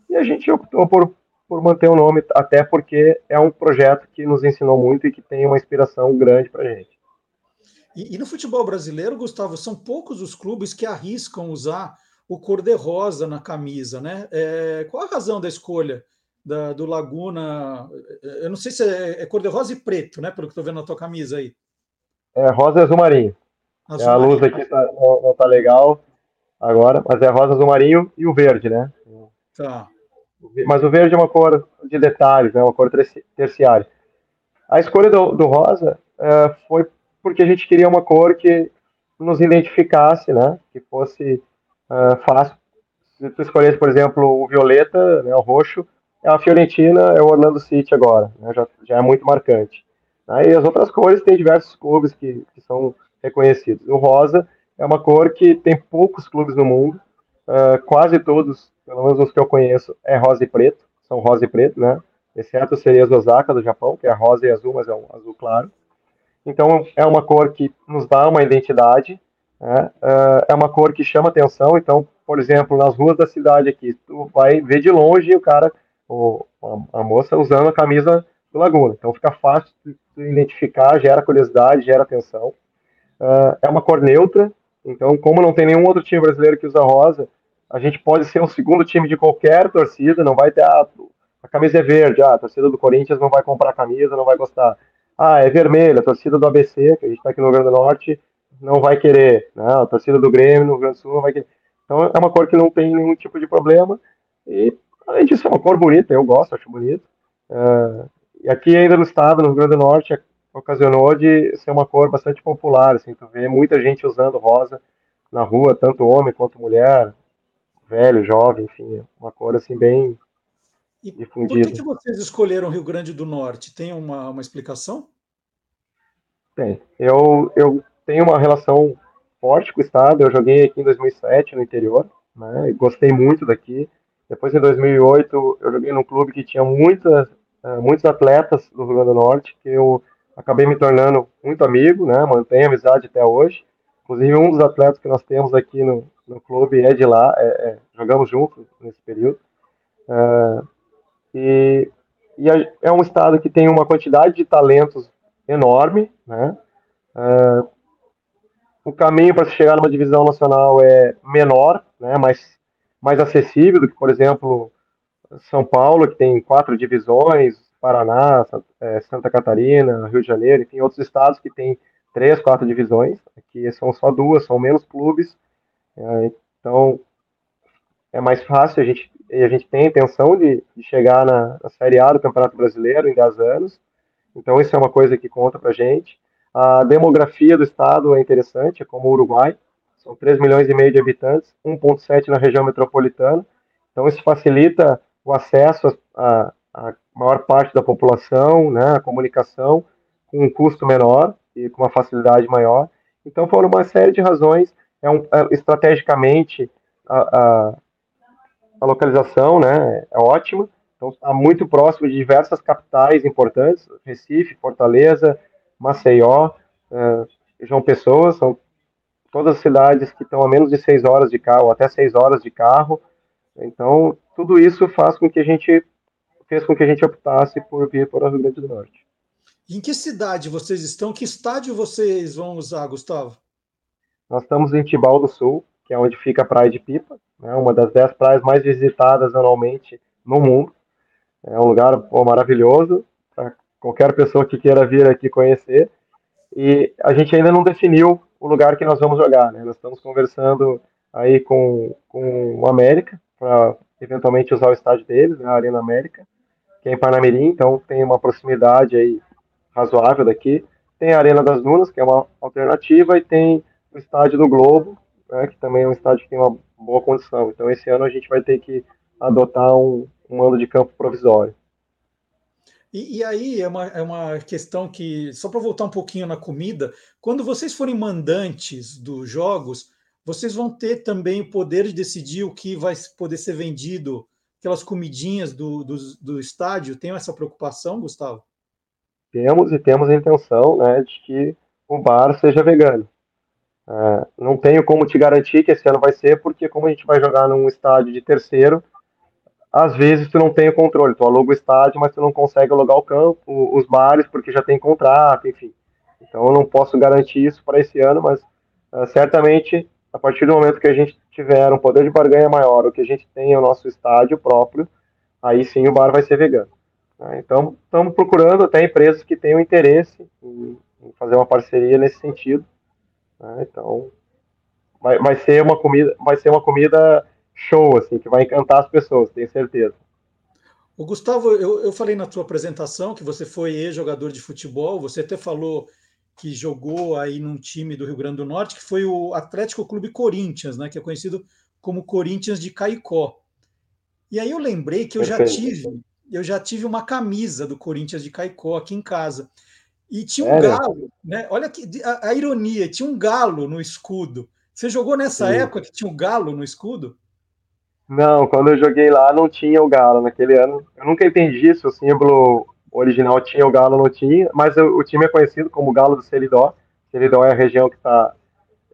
E a gente optou por, por manter o nome, até porque é um projeto que nos ensinou muito e que tem uma inspiração grande para a gente. E, e, no futebol brasileiro, Gustavo, são poucos os clubes que arriscam usar o cor-de-rosa na camisa, né? É, qual a razão da escolha da, do Laguna? Eu não sei se é, é cor-de-rosa e preto, né? Pelo que estou vendo na tua camisa aí. É rosa e azul marinho. Azul é, a luz aqui tá, não, não tá legal agora, mas é rosa, azul marinho e o verde, né? Tá. Mas o verde é uma cor de detalhes, né? Uma cor terciária. A escolha do, do rosa é, foi porque a gente queria uma cor que nos identificasse, né? Que fosse uh, fácil. Se tu escolhesse, por exemplo, o violeta, né, o roxo, é a Fiorentina, é o Orlando City agora, né, já, já é muito marcante. Né, e as outras cores tem diversos clubes que, que são reconhecidos. O rosa é uma cor que tem poucos clubes no mundo, uh, quase todos, pelo menos os que eu conheço, é rosa e preto, são rosa e preto, né? Exceto seria as Osaka do Japão, que é rosa e azul, mas é um azul claro. Então, é uma cor que nos dá uma identidade, né? Uh, é uma cor que chama atenção. Então, por exemplo, nas ruas da cidade aqui, tu vai ver de longe o cara, o, a, a moça usando a camisa do Laguna. Então, fica fácil de, de identificar, gera curiosidade, gera atenção. Uh, é uma cor neutra. Então, como não tem nenhum outro time brasileiro que usa rosa, a gente pode ser o segundo time de qualquer torcida, não vai ter ah, a camisa é verde, ah, a torcida do Corinthians não vai comprar a camisa, não vai gostar ah, é vermelho, a torcida do ABC, que a gente está aqui no Rio Grande do Norte, não vai querer, né? a torcida do Grêmio no Rio Grande do Sul não vai querer. Então é uma cor que não tem nenhum tipo de problema, e além disso é uma cor bonita, eu gosto, acho bonito. Uh, e aqui ainda no estado, no Rio Grande do Norte, ocasionou de ser uma cor bastante popular, assim, tu vê muita gente usando rosa na rua, tanto homem quanto mulher, velho, jovem, enfim, uma cor assim bem e difundida. Por que, que vocês escolheram Rio Grande do Norte? Tem uma, uma explicação? Tem. Eu, eu tenho uma relação forte com o estado. Eu joguei aqui em 2007 no interior, né? E gostei muito daqui. Depois, em 2008, eu joguei num clube que tinha muitas, uh, muitos atletas do Rio Grande do Norte, que eu acabei me tornando muito amigo, né? Mantenho amizade até hoje. Inclusive, um dos atletas que nós temos aqui no, no clube é de lá, é, é, jogamos juntos nesse período. Uh, e, e é um estado que tem uma quantidade de talentos enorme, né? Uh, o caminho para se chegar numa divisão nacional é menor, né? Mais, mais acessível do que, por exemplo, São Paulo, que tem quatro divisões, Paraná, é, Santa Catarina, Rio de Janeiro, enfim, outros estados que têm três, quatro divisões. Aqui são só duas, são menos clubes. É, então, é mais fácil, a gente, a gente tem a intenção de, de chegar na, na, Série A do Campeonato Brasileiro em 10 anos, então isso é uma coisa que conta pra gente. A demografia do estado é interessante, é como o Uruguai, são 3 milhões e meio de habitantes, 1,7 na região metropolitana, então isso facilita o acesso a maior parte da população, né, a comunicação, com um custo menor e com uma facilidade maior. Então, por uma série de razões, é um, é, estrategicamente a, a, a, localização né, é ótima, então está muito próximo de diversas capitais importantes, Recife, Fortaleza, Maceió, uh, João Pessoa, são todas as cidades que estão a menos de seis horas de carro, até seis horas de carro. Então, tudo isso faz com que a gente fez com que a gente optasse por vir para o Rio Grande do Norte. Em que cidade vocês estão? Que estádio vocês vão usar, Gustavo? Nós estamos em Tibau do Sul, que é onde fica a Praia de Pipa, né, uma das dez praias mais visitadas anualmente no mundo. É um lugar pô, maravilhoso para qualquer pessoa que queira vir aqui conhecer. E a gente ainda não definiu o lugar que nós vamos jogar. Né? Nós estamos conversando aí com, com o América para eventualmente usar o estádio deles, né, a Arena América que é em Panamirim, então tem uma proximidade aí razoável daqui. Tem a Arena das Dunas, que é uma alternativa, e tem o Estádio do Globo, né, que também é um estádio que tem uma boa condição. Então esse ano a gente vai ter que adotar um, um mando de campo provisório. E, e, aí é uma, é uma questão que, só para voltar um pouquinho na comida, quando vocês forem mandantes dos jogos, vocês vão ter também o poder de decidir o que vai poder ser vendido aquelas comidinhas do, do, do estádio? Tem essa preocupação, Gustavo? Temos e temos a intenção né, de que o bar seja vegano. É, não tenho como te garantir que esse ano vai ser, porque como a gente vai jogar num estádio de terceiro, às vezes tu não tem o controle, tu aluga o estádio, mas tu não consegue alugar o campo, os bares, porque já tem contrato, enfim. Então eu não posso garantir isso para esse ano, mas uh, certamente a partir do momento que a gente tiver um poder de barganha maior, o que a gente tem o nosso estádio próprio, aí sim o bar vai ser vegano. Né? Então, estamos procurando até empresas que tenham interesse em fazer uma parceria nesse sentido. Né? Então, vai, vai ser uma comida, vai ser uma comida show, assim, que vai encantar as pessoas, tenho certeza. O Gustavo, eu, eu falei na tua apresentação que você foi ex-jogador de futebol, você até falou que jogou aí num time do Rio Grande do Norte, que foi o Atlético Clube Corinthians, né, que é conhecido como Corinthians de Caicó. E aí eu lembrei que eu já tive, eu já tive uma camisa do Corinthians de Caicó aqui em casa. E tinha um galo, né? Olha que a, a, ironia, tinha um galo no escudo. Você jogou nessa Sim. época que tinha um galo no escudo? Não, quando eu joguei lá não tinha o galo naquele ano. Eu nunca entendi se o símbolo original tinha, o Galo não tinha, mas o, o time é conhecido como Galo do Seridó. Seridó é a região que está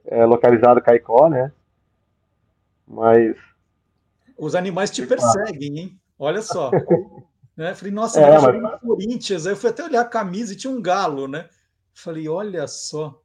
é, localizada Caicó, né? Mas. Os animais te perseguem, hein? Olha só. né? Falei, nossa, é, mas... no Corinthians. Aí eu fui até olhar a camisa e tinha um galo, né? Falei, olha só.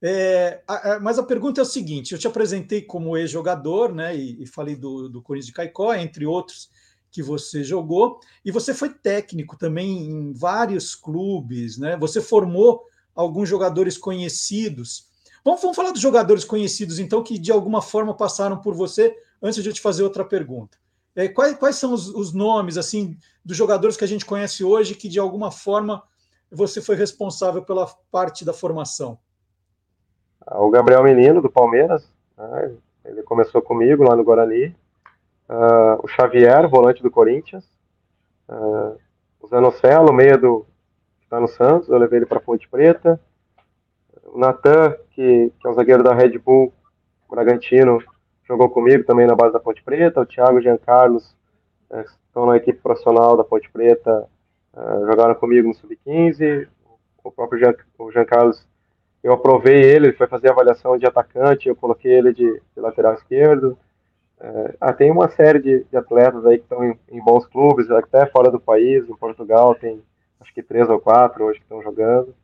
É, a, a, mas a pergunta é o seguinte: eu te apresentei como ex-jogador, né? E, e falei do, do Corinthians de Caicó, entre outros que você jogou, e você foi técnico também em vários clubes, né? Você formou alguns jogadores conhecidos. Vamos, vamos falar dos jogadores conhecidos, então, que de alguma forma passaram por você, antes de eu te fazer outra pergunta. É, quais, quais são os, os nomes assim dos jogadores que a gente conhece hoje que de alguma forma você foi responsável pela parte da formação? O Gabriel Menino, do Palmeiras, né? ele começou comigo lá no Guarani, uh, o Xavier, volante do Corinthians, uh, o Zanocelo, meia do que está no Santos, eu levei ele para Ponte Preta, o Natan, que, que é um zagueiro da Red Bull Bragantino, jogou comigo também na base da Ponte Preta, o Thiago Giancarlos, uh, estão na equipe profissional da Ponte Preta, uh, jogaram comigo no Sub-15, o próprio Jean, o Giancarlos, eu aprovei ele, ele foi fazer avaliação de atacante, eu coloquei ele de, de lateral esquerdo, é, tem uma série de, de, atletas aí que estão em, em, bons clubes, até fora do país, em Portugal tem acho que três ou quatro hoje que estão jogando.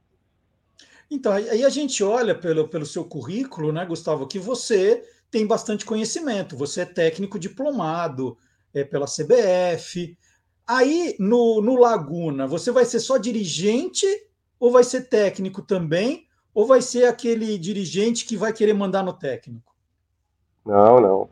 Então, aí a gente olha pelo, pelo seu currículo, né, Gustavo, que você tem bastante conhecimento, você é técnico diplomado é, pela CBF. Aí no, no Laguna, você vai ser só dirigente ou vai ser técnico também? Ou vai ser aquele dirigente que vai querer mandar no técnico? Não, não.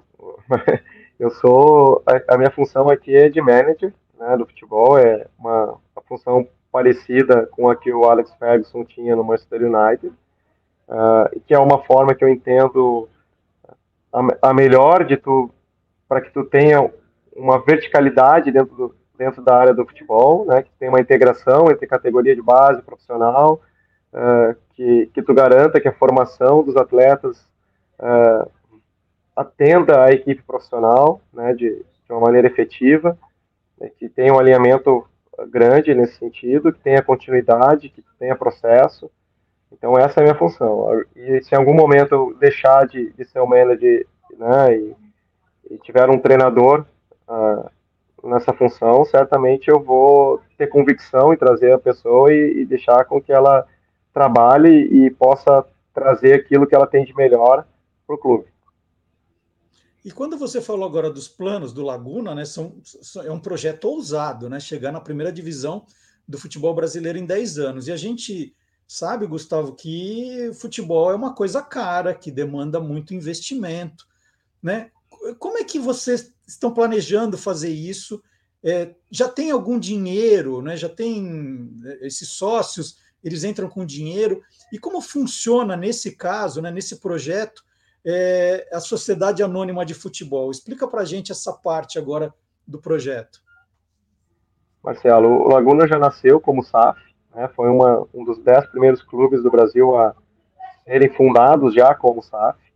eu sou a, a, minha função aqui é de manager né, do futebol, é uma, uma função parecida com a que o Alex Ferguson tinha no Manchester United, uh, que é uma forma que eu entendo a, a melhor de tu para que tu tenha uma verticalidade dentro, do, dentro da área do futebol, né, que tenha uma integração entre categoria de base profissional, uh, que, que tu garanta que a formação dos atletas uh, atenda à equipe profissional né, de, de uma maneira efetiva, né, que tenha um alinhamento grande nesse sentido, que tenha continuidade, que tenha processo. Então essa é a minha função. E se em algum momento eu deixar de, de ser o manager né, e, e tiver um treinador uh, nessa função, certamente eu vou ter convicção em trazer a pessoa e, e deixar com que ela trabalhe e possa trazer aquilo que ela tem de melhor para o clube. E quando você falou agora dos planos do Laguna, né, são, é um projeto ousado, né, chegar na primeira divisão do futebol brasileiro em 10 anos. E a gente sabe, Gustavo, que futebol é uma coisa cara, que demanda muito investimento. Né? Como é que vocês estão planejando fazer isso? É, já tem algum dinheiro, né? já tem é, esses sócios, eles entram com dinheiro. E como funciona nesse caso, né, nesse projeto, é, a Sociedade Anônima de Futebol? Explica para a gente essa parte agora do projeto. Marcelo, o Laguna já nasceu como SAF, né, foi uma, um dos dez primeiros clubes do Brasil a serem fundados já como SAF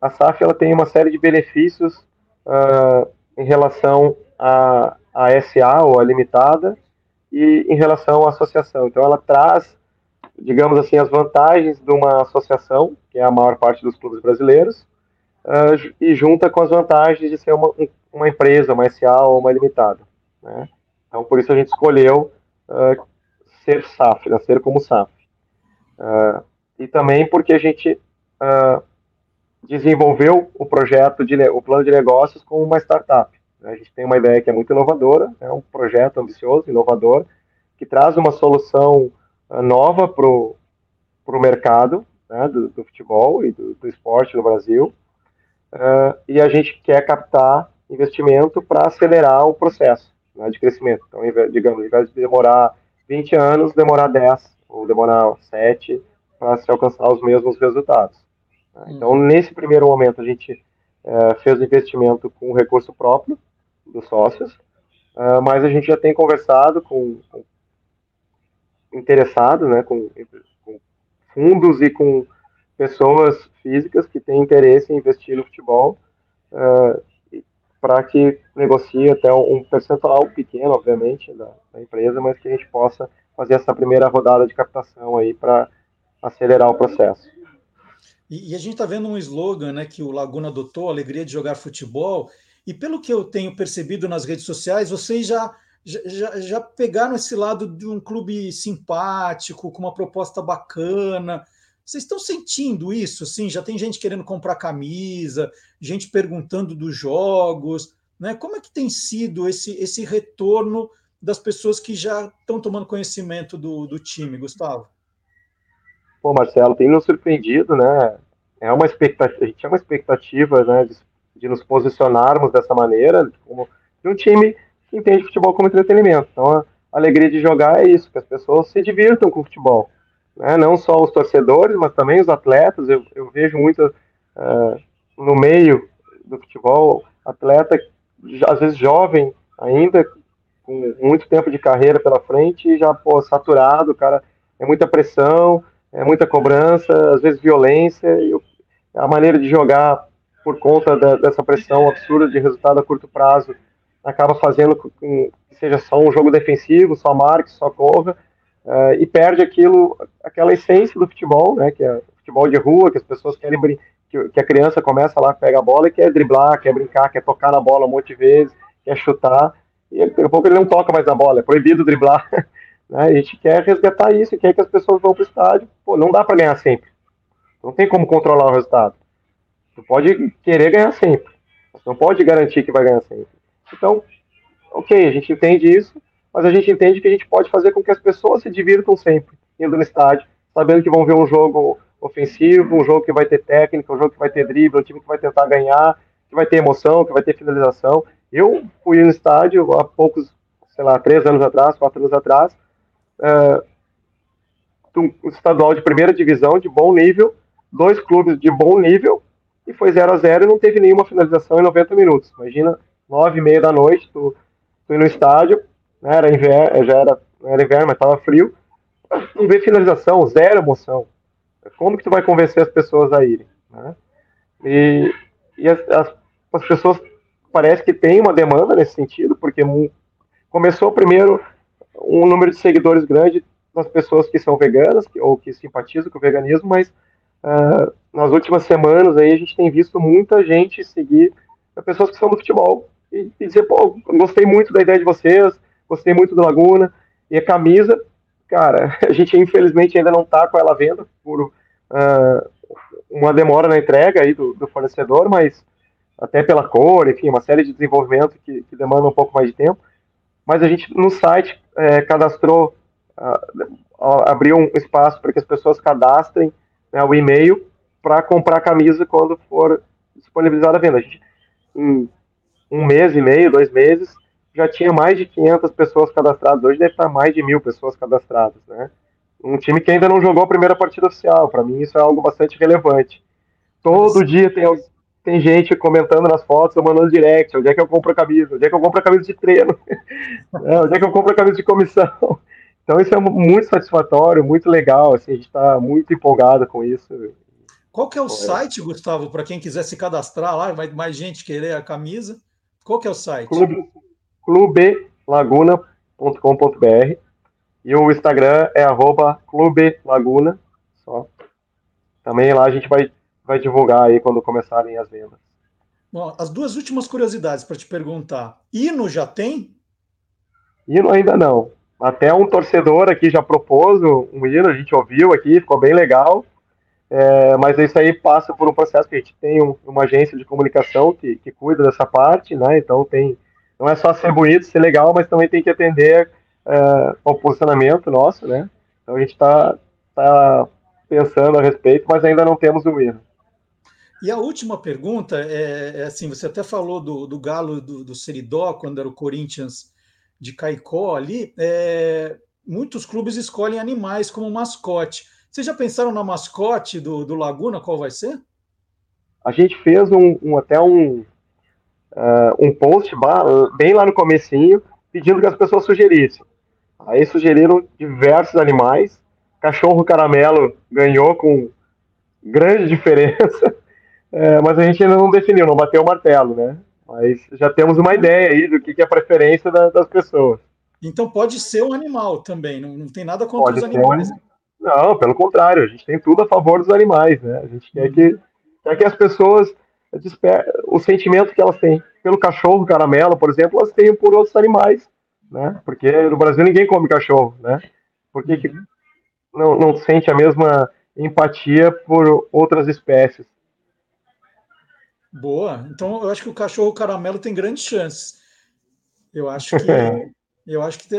a SAF ela tem uma série de benefícios uh, em relação à a, SA ou a limitada e em relação à associação. Então ela traz, digamos assim, as vantagens de uma associação, que é a maior parte dos clubes brasileiros, uh, e junta com as vantagens de ser uma, uma empresa, uma SA ou uma limitada. Né? Então por isso a gente escolheu uh, ser SAF, nascer né? como SAF. e também porque a gente desenvolveu o projeto de o plano de negócios como uma startup. A gente tem uma ideia que é muito inovadora, é um projeto ambicioso, inovador, que traz uma solução uh, nova para o mercado né, do, do, futebol e do, do, esporte no Brasil. Uh, e a gente quer captar investimento para acelerar o processo né, de crescimento. Então, digamos, ao invés de demorar 20 anos, demorar 10 ou demorar 7 para se alcançar os mesmos resultados. Né? Então, uhum. nesse primeiro momento, a gente é, fez o investimento com recurso próprio dos sócios, uh, mas a gente já tem conversado com, com interessados, né, com, com, fundos e com pessoas físicas que têm interesse em investir no futebol, uh, para que negocie até um percentual pequeno, obviamente, da, da, empresa, mas que a gente possa fazer essa primeira rodada de captação aí para acelerar o processo. E, e a gente está vendo um slogan né, que o Laguna adotou, alegria de jogar futebol, e pelo que eu tenho percebido nas redes sociais, vocês já, já, já pegaram esse lado de um clube simpático, com uma proposta bacana. Vocês estão sentindo isso? Sim, já tem gente querendo comprar camisa, gente perguntando dos jogos. Né? Como é que tem sido esse, esse retorno das pessoas que já estão tomando conhecimento do, do time, Gustavo? Pô, Marcelo, tem nos surpreendido, né? É uma expectativa, a gente tinha uma expectativa, né, de, de nos posicionarmos dessa maneira, como de um time que entende futebol como entretenimento. Então, a alegria de jogar é isso, que as pessoas se divirtam com o futebol. Né? Não só os torcedores, mas também os atletas. Eu, eu vejo muito uh, no meio do futebol, atleta, às vezes jovem ainda, com muito tempo de carreira pela frente, e já pô, saturado, cara, é muita pressão, é muita cobrança, às vezes violência, e a maneira de jogar por conta da, dessa pressão absurda de resultado a curto prazo acaba fazendo com que seja só um jogo defensivo, só marque, só corra, uh, e perde aquilo, aquela essência do futebol, né, que é futebol de rua, que as pessoas querem que, que a criança começa lá, pega a bola e quer driblar, quer brincar, quer tocar na bola um monte de vezes, quer chutar, e daqui a pouco ele não toca mais na bola, é proibido driblar. Né? A gente quer resgatar isso, quer que as pessoas vão para o estádio. Pô, não dá para ganhar sempre. Não tem como controlar o resultado. Tu pode querer ganhar sempre. Mas não pode garantir que vai ganhar sempre. Então, ok, a gente entende isso, mas a gente entende que a gente pode fazer com que as pessoas se divirtam sempre indo no estádio, sabendo que vão ver um jogo ofensivo, um jogo que vai ter técnica, um jogo que vai ter drible, um time que vai tentar ganhar, que vai ter emoção, que vai ter finalização. Eu fui no estádio há poucos, sei lá, três anos atrás, quatro anos atrás, uh, um estadual de primeira divisão, de bom nível, dois clubes de bom nível, e foi 0 a 0 e não teve nenhuma finalização em 90 minutos. Imagina, nove e meia da noite, tu, tu ir no estádio, era inverno, já era, era inverno, mas estava frio, não vê finalização, zero emoção. Como que tu vai convencer as pessoas a irem? Né? E, e as, as, as, pessoas parece que tem uma demanda nesse sentido, porque começou primeiro um número de seguidores grande das pessoas que são veganas ou que simpatizam com o veganismo, mas uh, nas últimas semanas aí a gente tem visto muita gente seguir pessoas que são do futebol e, e dizer, pô, gostei muito da ideia de vocês, gostei muito do Laguna, e a camisa, cara, a gente infelizmente ainda não está com ela à venda por uh, uma demora na entrega aí do, do, fornecedor, mas até pela cor, enfim, uma série de desenvolvimento que, que demanda um pouco mais de tempo. Mas a gente no site é, cadastrou, uh, abriu um espaço para que as pessoas cadastrem né, o e-mail para comprar a camisa quando for disponibilizada a venda. A gente, em um mês e meio, dois meses, já tinha mais de 500 pessoas cadastradas. Hoje deve estar mais de mil pessoas cadastradas, né? Um time que ainda não jogou a primeira partida oficial. Para mim, isso é algo bastante relevante. Todo dia tem, tem gente comentando nas fotos, mandando direct. Onde é que eu compro a camisa? Onde é que eu compro a camisa de treino? é, onde é que eu compro a camisa de comissão? Então, isso é muito satisfatório, muito legal. Assim, a gente está muito empolgado com isso. Qual que é o site, Gustavo, para quem quiser se cadastrar lá, vai mais gente querer a camisa? Qual que é o site? Clube, clubelaguna.com.br e o Instagram é arroba clubelaguna, só. Também lá a gente vai, vai divulgar aí quando começarem as vendas. Bom, as duas últimas curiosidades para te perguntar. Hino já tem? Hino ainda não. Até um torcedor aqui já propôs um hino, a gente ouviu aqui, ficou bem legal. É, mas isso aí passa por um processo que a gente tem um, uma agência de comunicação que, que cuida dessa parte, né? Então tem não é só ser bonito, ser legal, mas também tem que atender uh, ao posicionamento nosso, né? Então a gente está tá pensando a respeito, mas ainda não temos o erro. E a última pergunta é, é, assim: você até falou do, do Galo do, do Seridó, quando era o Corinthians de Caicó ali. É, muitos clubes escolhem animais como mascote. Vocês já pensaram na mascote do, do Laguna? Qual vai ser? A gente fez um, um até um, uh, um post bem lá no comecinho, pedindo que as pessoas sugerissem. Aí sugeriram diversos animais. Cachorro caramelo ganhou com grande diferença, é, mas a gente ainda não definiu, não bateu o martelo, né? Mas já temos uma ideia aí do que, é a preferência da, das pessoas. Então pode ser um animal também, não, não tem nada contra pode os animais. Um... Não, pelo contrário, a gente tem tudo a favor dos animais, né? A gente quer que, quer que as pessoas o sentimento que elas têm pelo cachorro caramelo, por exemplo, elas têm por outros animais, né? Porque no Brasil ninguém come cachorro, né? Por que, que não, não sente a mesma empatia por outras espécies? Boa. Então eu acho que o cachorro caramelo tem grandes chances. Eu acho que eu acho que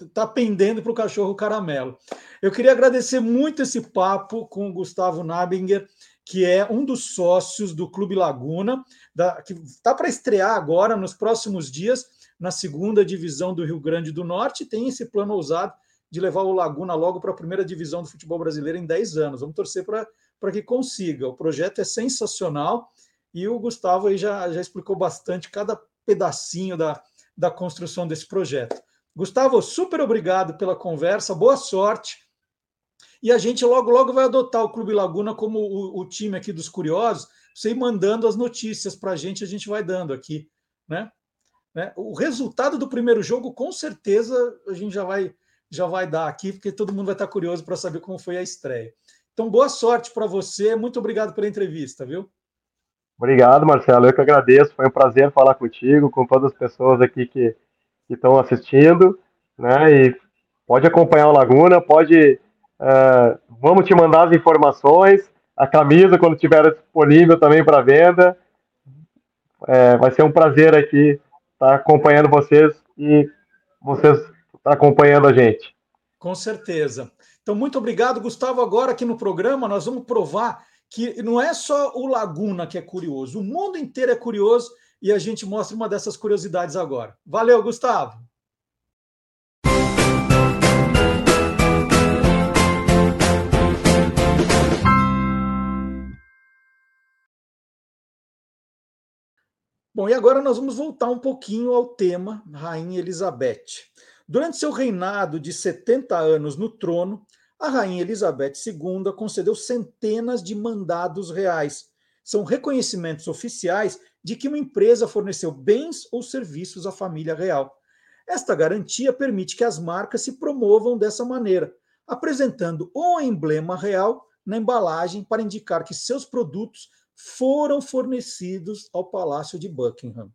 está pendendo para o cachorro caramelo. Eu queria agradecer muito esse papo com o Gustavo Nabinger que é um dos sócios do Clube Laguna, da, que está para estrear agora, nos próximos dias, na segunda divisão do Rio Grande do Norte. Tem esse plano ousado de levar o Laguna logo para a primeira divisão do futebol brasileiro em 10 anos. Vamos torcer para que consiga. O projeto é sensacional e o Gustavo aí já, já explicou bastante cada pedacinho da, da construção desse projeto. Gustavo, super obrigado pela conversa, boa sorte e a gente logo, logo vai adotar o Clube Laguna como o, o time aqui dos curiosos, você ir mandando as notícias para a gente, a gente vai dando aqui, né? né? O resultado do primeiro jogo, com certeza, a gente já vai, já vai dar aqui, porque todo mundo vai estar curioso para saber como foi a estreia. Então, boa sorte para você, muito obrigado pela entrevista, viu? Obrigado, Marcelo, eu que agradeço, foi um prazer falar contigo, com todas as pessoas aqui que estão assistindo, né? E pode acompanhar o Laguna, pode Uh, vamos te mandar as informações, a camisa quando estiver disponível também para venda. É, vai ser um prazer aqui estar tá acompanhando vocês e vocês tá acompanhando a gente. Com certeza. Então, muito obrigado, Gustavo. Agora aqui no programa nós vamos provar que não é só o Laguna que é curioso, o mundo inteiro é curioso e a gente mostra uma dessas curiosidades agora. Valeu, Gustavo. Bom, e agora nós vamos voltar um pouquinho ao tema Rainha Elizabeth. Durante seu reinado de 70 anos no trono, a Rainha Elizabeth II concedeu centenas de mandados reais. São reconhecimentos oficiais de que uma empresa forneceu bens ou serviços à família real. Esta garantia permite que as marcas se promovam dessa maneira, apresentando o emblema real na embalagem para indicar que seus produtos foram fornecidos ao Palácio de Buckingham.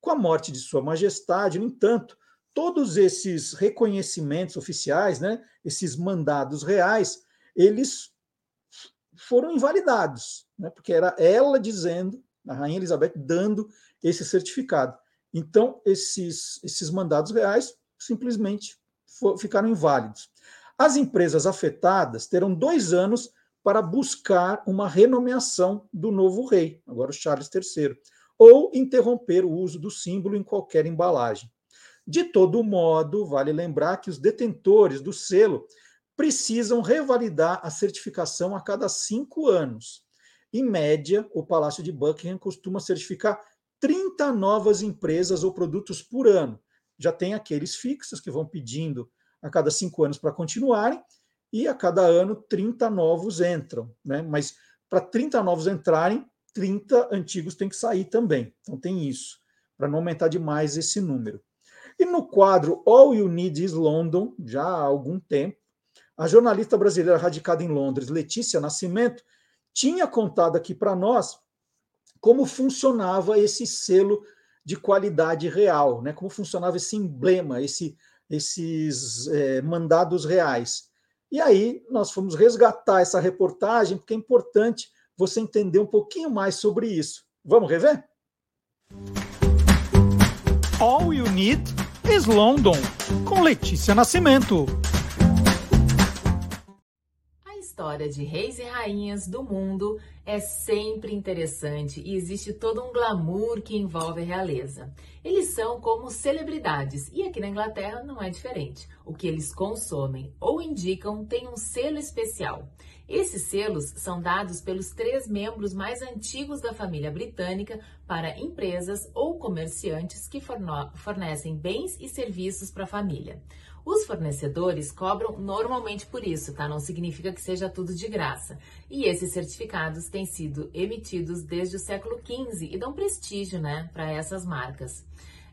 Com a morte de Sua Majestade, no entanto, todos esses reconhecimentos oficiais, né, esses mandados reais, eles foram invalidados, né, porque era ela dizendo, a Rainha Elizabeth dando esse certificado. Então, esses, esses mandados reais simplesmente for, ficaram inválidos. As empresas afetadas terão dois anos para buscar uma renomeação do novo rei, agora o Charles III, ou interromper o uso do símbolo em qualquer embalagem. De todo modo, vale lembrar que os detentores do selo precisam revalidar a certificação a cada cinco anos. Em média, o Palácio de Buckingham costuma certificar 30 novas empresas ou produtos por ano. Já tem aqueles fixos que vão pedindo a cada cinco anos para continuarem, e a cada ano 30 novos entram, né? Mas para 30 novos entrarem, 30 antigos têm que sair também. Então tem isso, para não aumentar demais esse número. E no quadro All You Need is London, já há algum tempo, a jornalista brasileira radicada em Londres, Letícia Nascimento, tinha contado aqui para nós como funcionava esse selo de qualidade real, né? como funcionava esse emblema, esse, esses é, mandados reais. E aí nós fomos resgatar essa reportagem, porque é importante você entender um pouquinho mais sobre isso. Vamos rever? All You Need is London, com Letícia Nascimento. História de reis e rainhas do mundo é sempre interessante e existe todo um glamour que envolve a realeza. Eles são como celebridades e aqui na Inglaterra não é diferente. O que eles consomem ou indicam tem um selo especial. Esses selos são dados pelos três membros mais antigos da família britânica para empresas ou comerciantes que fornecem bens e serviços para a família. Os fornecedores cobram normalmente por isso, tá? Não significa que seja tudo de graça. E esses certificados têm sido emitidos desde o século XV e dão prestígio, né, para essas marcas.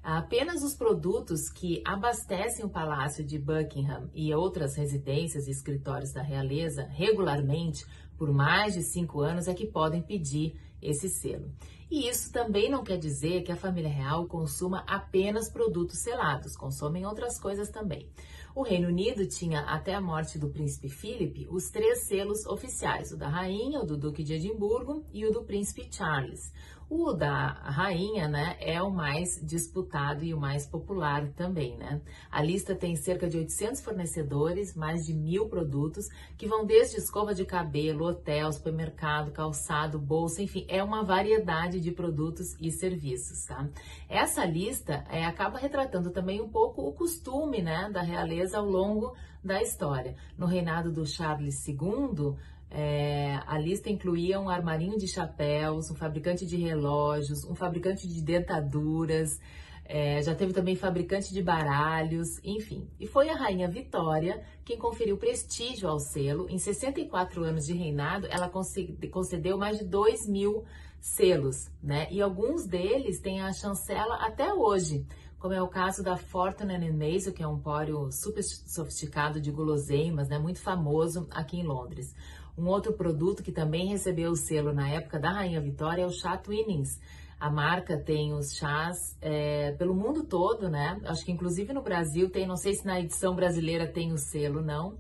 Apenas os produtos que abastecem o Palácio de Buckingham e outras residências e escritórios da realeza regularmente por mais de cinco anos é que podem pedir esse selo. E isso também não quer dizer que a família real consuma apenas produtos selados, consomem outras coisas também. O Reino Unido tinha, até a morte do príncipe Philip, os três selos oficiais: o da rainha, o do duque de Edimburgo e o do príncipe Charles. O da rainha, né, é o mais disputado e o mais popular também, né? A lista tem cerca de 800 fornecedores, mais de mil produtos, que vão desde escova de cabelo, hotel, supermercado, calçado, bolsa, enfim, é uma variedade de produtos e serviços, tá? Essa lista é, acaba retratando também um pouco o costume, né, da realeza ao longo da história. No reinado do Charles II, é, a lista incluía um armarinho de chapéus, um fabricante de relógios, um fabricante de dentaduras, é, já teve também fabricante de baralhos, enfim. E foi a rainha Vitória quem conferiu prestígio ao selo. Em 64 anos de reinado, ela concedeu mais de 2 mil selos, né? E alguns deles têm a chancela até hoje, como é o caso da Fortune Mason, que é um pório super sofisticado de guloseimas, né? Muito famoso aqui em Londres. Um outro produto que também recebeu o selo na época da Rainha Vitória é o chá Twinings. A marca tem os chás é, pelo mundo todo, né? Acho que inclusive no Brasil tem, não sei se na edição brasileira tem o selo, não.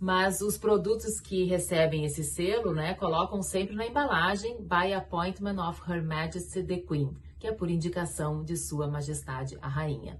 Mas os produtos que recebem esse selo, né, colocam sempre na embalagem by appointment of Her Majesty the Queen, que é por indicação de Sua Majestade a Rainha.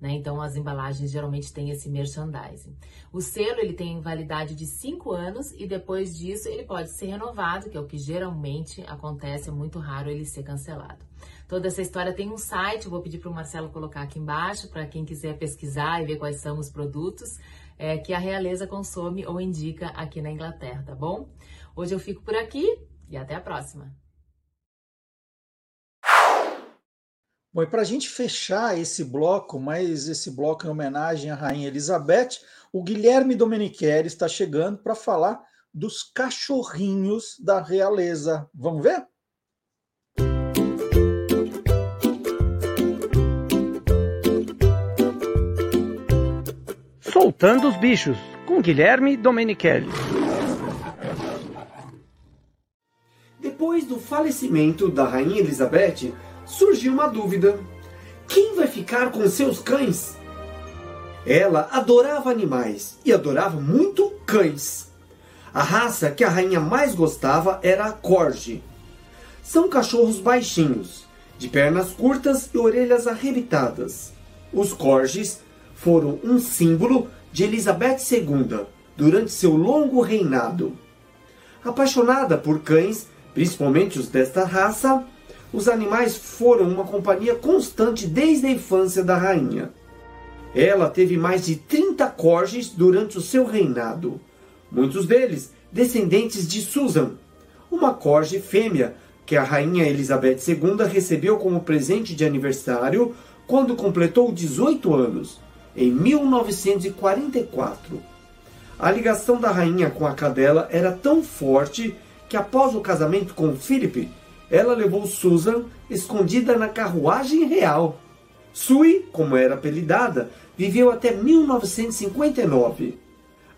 Né? Então, as embalagens geralmente têm esse merchandising. O selo ele tem validade de 5 anos e depois disso ele pode ser renovado, que é o que geralmente acontece, é muito raro ele ser cancelado. Toda essa história tem um site, vou pedir para o Marcelo colocar aqui embaixo, para quem quiser pesquisar e ver quais são os produtos é, que a realeza consome ou indica aqui na Inglaterra, tá bom? Hoje eu fico por aqui e até a próxima! Bom, e para a gente fechar esse bloco, mais esse bloco em homenagem à Rainha Elizabeth, o Guilherme Domenichelli está chegando para falar dos cachorrinhos da realeza. Vamos ver? Soltando os bichos, com Guilherme Domenichelli. Depois do falecimento da Rainha Elizabeth, surgiu uma dúvida: quem vai ficar com seus cães? Ela adorava animais e adorava muito cães. A raça que a rainha mais gostava era a Corgi. São cachorros baixinhos, de pernas curtas e orelhas arrebitadas. Os Corgis foram um símbolo de Elizabeth II durante seu longo reinado. Apaixonada por cães, principalmente os desta raça, os animais foram uma companhia constante desde a infância da rainha. Ela teve mais de 30 corgis durante o seu reinado, muitos deles descendentes de Susan, uma corgi fêmea que a rainha Elizabeth II recebeu como presente de aniversário quando completou 18 anos, em 1944. A ligação da rainha com a cadela era tão forte que após o casamento com Philip, ela levou Susan escondida na carruagem real. Sui, como era apelidada, viveu até 1959.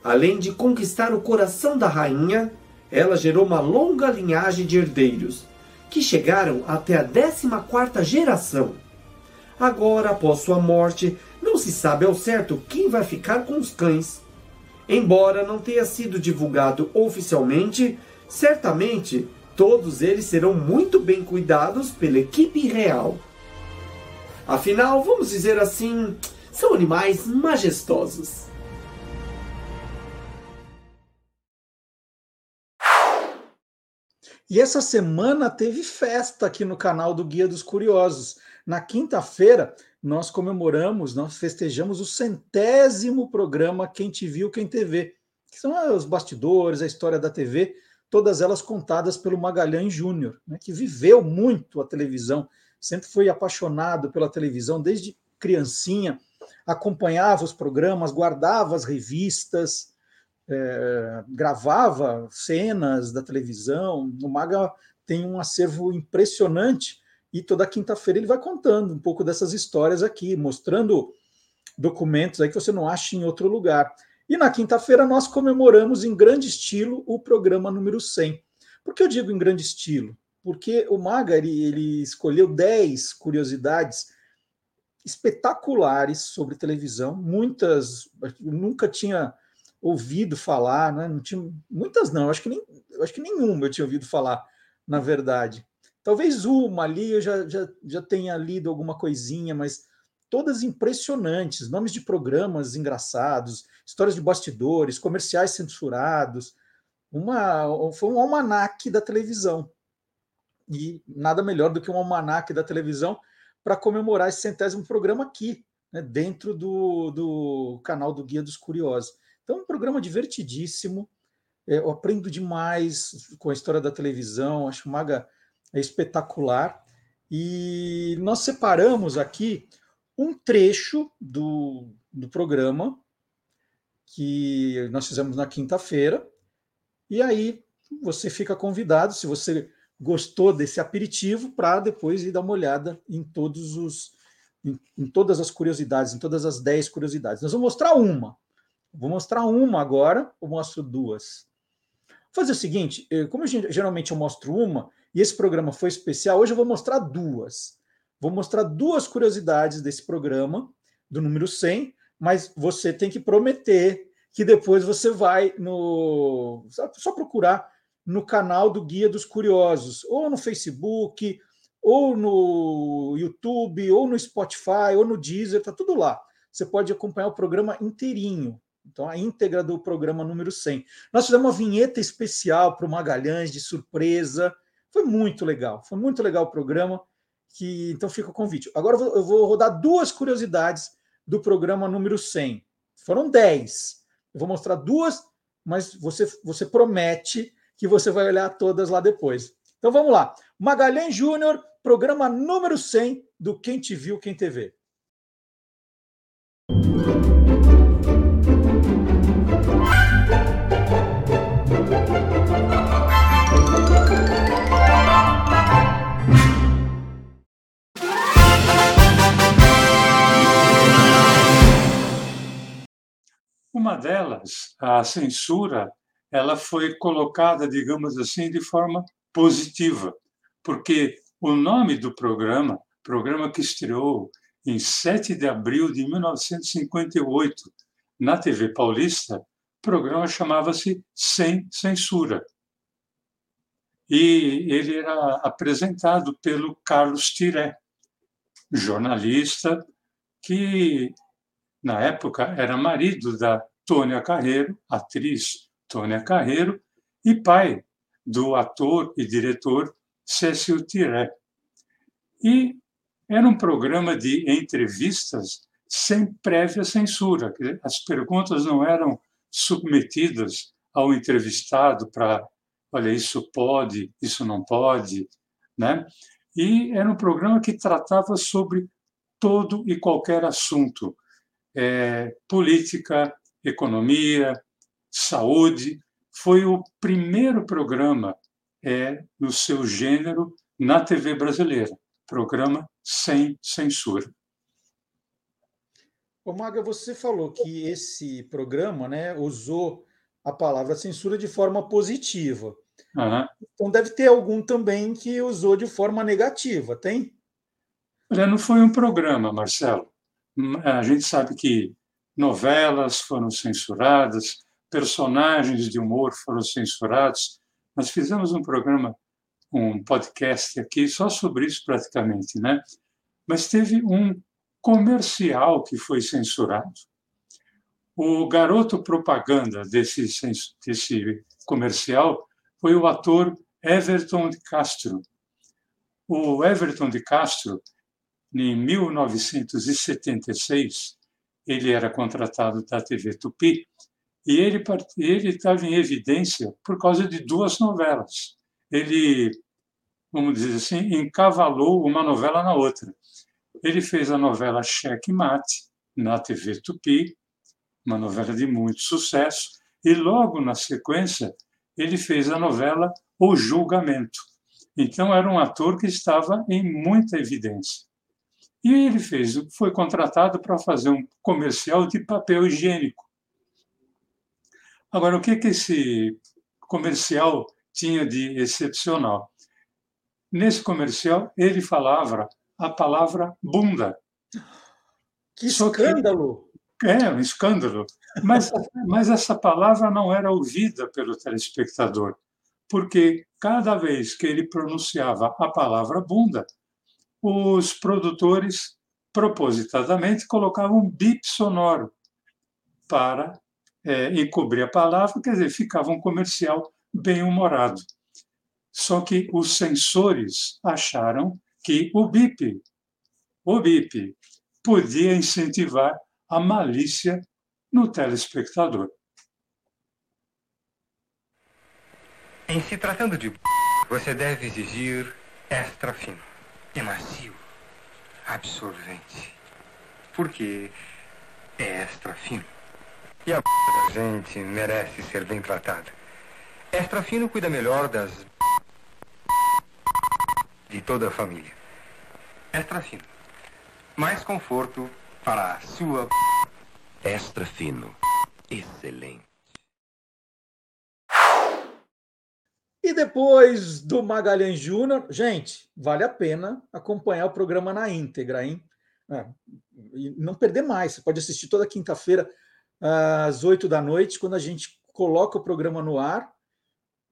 Além de conquistar o coração da rainha, ela gerou uma longa linhagem de herdeiros, que chegaram até a 14ª geração. Agora, após sua morte, não se sabe ao certo quem vai ficar com os cães. Embora não tenha sido divulgado oficialmente, certamente Todos eles serão muito bem cuidados pela equipe real. Afinal, vamos dizer assim, são animais majestosos. E essa semana teve festa aqui no canal do Guia dos Curiosos. Na quinta-feira, nós comemoramos, nós festejamos o centésimo programa Quem Te Viu, Quem TV, que são os bastidores, a história da TV todas elas contadas pelo Magalhães Júnior, né, que viveu muito a televisão, sempre foi apaixonado pela televisão desde criancinha, acompanhava os programas, guardava as revistas, é, gravava cenas da televisão. O Maga tem um acervo impressionante e toda quinta-feira ele vai contando um pouco dessas histórias aqui, mostrando documentos aí que você não acha em outro lugar. E na quinta-feira nós comemoramos em grande estilo o programa número 100. Por que eu digo em grande estilo? Porque o Magari ele escolheu 10 curiosidades espetaculares sobre televisão, muitas eu nunca tinha ouvido falar, né? não tinha, muitas não, acho que, nem, acho que nenhuma eu tinha ouvido falar, na verdade. Talvez uma ali eu já, já, já tenha lido alguma coisinha, mas todas impressionantes, nomes de programas engraçados, histórias de bastidores, comerciais censurados. Uma, foi um almanaque da televisão. E nada melhor do que um almanaque da televisão para comemorar esse centésimo programa aqui, né, dentro do, do canal do Guia dos Curiosos. Então, um programa divertidíssimo. É, eu aprendo demais com a história da televisão, acho Maga é espetacular. E nós separamos aqui um trecho do, do programa que nós fizemos na quinta-feira. E aí você fica convidado, se você gostou desse aperitivo, para depois ir dar uma olhada em todos os em, em, todas as curiosidades, em todas as 10 curiosidades. Nós vamos mostrar uma. Vou mostrar uma agora, eu mostro duas. Vou fazer o seguinte, como eu, geralmente eu mostro uma, e esse programa foi especial, hoje eu vou mostrar duas. Vou mostrar duas curiosidades desse programa, do número 100, mas você tem que prometer que depois você vai no. Só procurar no canal do Guia dos Curiosos, ou no Facebook, ou no YouTube, ou no Spotify, ou no Deezer, tá tudo lá. Você pode acompanhar o programa inteirinho. Então, a íntegra do programa número 100. Nós fizemos uma vinheta especial para o Magalhães, de surpresa. Foi muito legal. Foi muito legal o programa que então fica o convite. Agora eu vou rodar duas curiosidades do programa número 100. Foram 10. Eu vou mostrar duas, mas você, você promete que você vai olhar todas lá depois. Então vamos lá. Magalhães Júnior programa número 100 do Quem Te Viu, Quem TV. Uma delas, a censura, ela foi colocada, digamos assim, de forma positiva, porque o nome do programa, programa que estreou em 7 de abril de 1958 na TV Paulista, o programa chamava-se Sem Censura. E ele era apresentado pelo Carlos Tiré, jornalista que na época, era marido da Tônia Carreiro, atriz Tônia Carreiro, e pai do ator e diretor Cécio Tiré. E era um programa de entrevistas sem prévia censura. As perguntas não eram submetidas ao entrevistado para, olha, isso pode, isso não pode, né? E era um programa que tratava sobre todo e qualquer assunto, é, política, economia, saúde. Foi o primeiro programa é, no seu gênero na TV brasileira, programa sem censura. Ô Maga, você falou que esse programa né, usou a palavra censura de forma positiva. Uhum. Então deve ter algum também que usou de forma negativa, tem? Olha, não foi um programa, Marcelo a gente sabe que novelas foram censuradas, personagens de humor foram censurados. Nós fizemos um programa, um podcast aqui só sobre isso praticamente, né? Mas teve um comercial que foi censurado. O garoto propaganda desse, desse comercial foi o ator Everton de Castro. O Everton de Castro em 1976, ele era contratado da TV Tupi e ele estava em evidência por causa de duas novelas. Ele, vamos dizer assim, encavalou uma novela na outra. Ele fez a novela Cheque Mate na TV Tupi, uma novela de muito sucesso, e logo na sequência ele fez a novela O Julgamento. Então era um ator que estava em muita evidência. E ele fez, foi contratado para fazer um comercial de papel higiênico. Agora, o que, que esse comercial tinha de excepcional? Nesse comercial, ele falava a palavra bunda. Que escândalo! Que, é, um escândalo. Mas, mas essa palavra não era ouvida pelo telespectador, porque cada vez que ele pronunciava a palavra bunda, os produtores propositadamente colocavam um bip sonoro para é, encobrir a palavra, quer dizer, ficava um comercial bem humorado. Só que os censores acharam que o bip, o bip, podia incentivar a malícia no telespectador. Em se tratando de você deve exigir extra fino. É macio, absorvente. Porque é extra fino. E a da gente merece ser bem tratada. Extra fino cuida melhor das de toda a família. Extra fino. Mais conforto para a sua extra fino. Excelente. Depois do Magalhães Júnior, gente, vale a pena acompanhar o programa na íntegra, hein? É, não perder mais. Você pode assistir toda quinta-feira às oito da noite, quando a gente coloca o programa no ar,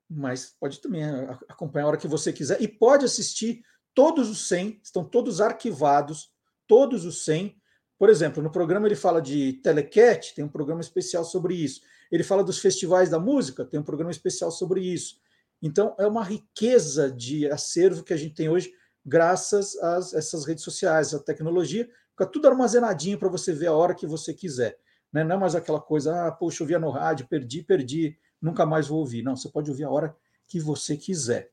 mas pode também acompanhar a hora que você quiser. E pode assistir todos os 100, estão todos arquivados, todos os 100. Por exemplo, no programa ele fala de Telecat, tem um programa especial sobre isso. Ele fala dos festivais da música, tem um programa especial sobre isso. Então, é uma riqueza de acervo que a gente tem hoje, graças a essas redes sociais, a tecnologia. Fica tudo armazenadinho para você ver a hora que você quiser. Né? Não é mais aquela coisa, ah, poxa, eu via no rádio, perdi, perdi, nunca mais vou ouvir. Não, você pode ouvir a hora que você quiser.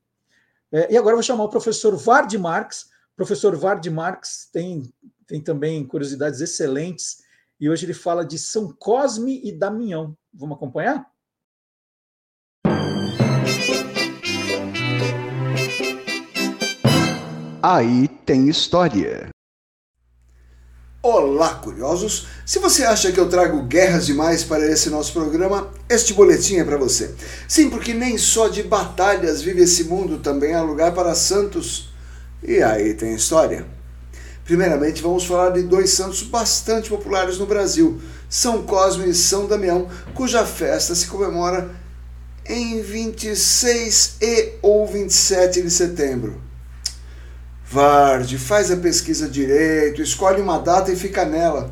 É, e agora eu vou chamar o professor Vard Marx. O professor Vard Marx tem, tem também curiosidades excelentes e hoje ele fala de São Cosme e Damião. Vamos acompanhar? Aí tem história. Olá, curiosos! Se você acha que eu trago guerras demais para esse nosso programa, este boletim é para você. Sim, porque nem só de batalhas vive esse mundo, também há lugar para santos. E aí tem história. Primeiramente, vamos falar de dois santos bastante populares no Brasil: São Cosme e São Damião, cuja festa se comemora em 26 e ou 27 de setembro. Varde, faz a pesquisa direito, escolhe uma data e fica nela.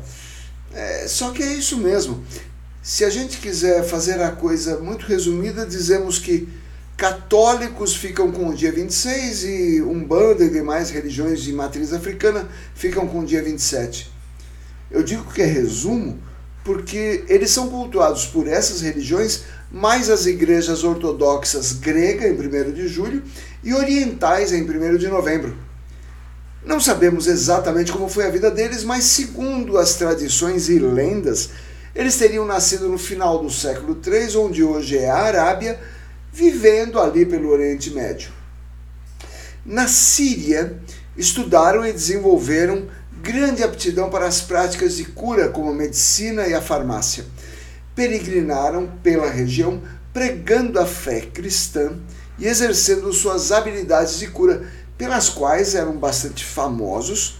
É, só que é isso mesmo. Se a gente quiser fazer a coisa muito resumida, dizemos que católicos ficam com o dia 26 e Umbanda e demais religiões de matriz africana ficam com o dia 27. Eu digo que é resumo porque eles são cultuados por essas religiões, mais as igrejas ortodoxas grega em 1 de julho e orientais em 1 de novembro. Não sabemos exatamente como foi a vida deles, mas segundo as tradições e lendas, eles teriam nascido no final do século III, onde hoje é a Arábia, vivendo ali pelo Oriente Médio. Na Síria, estudaram e desenvolveram grande aptidão para as práticas de cura, como a medicina e a farmácia. Peregrinaram pela região pregando a fé cristã e exercendo suas habilidades de cura pelas quais eram bastante famosos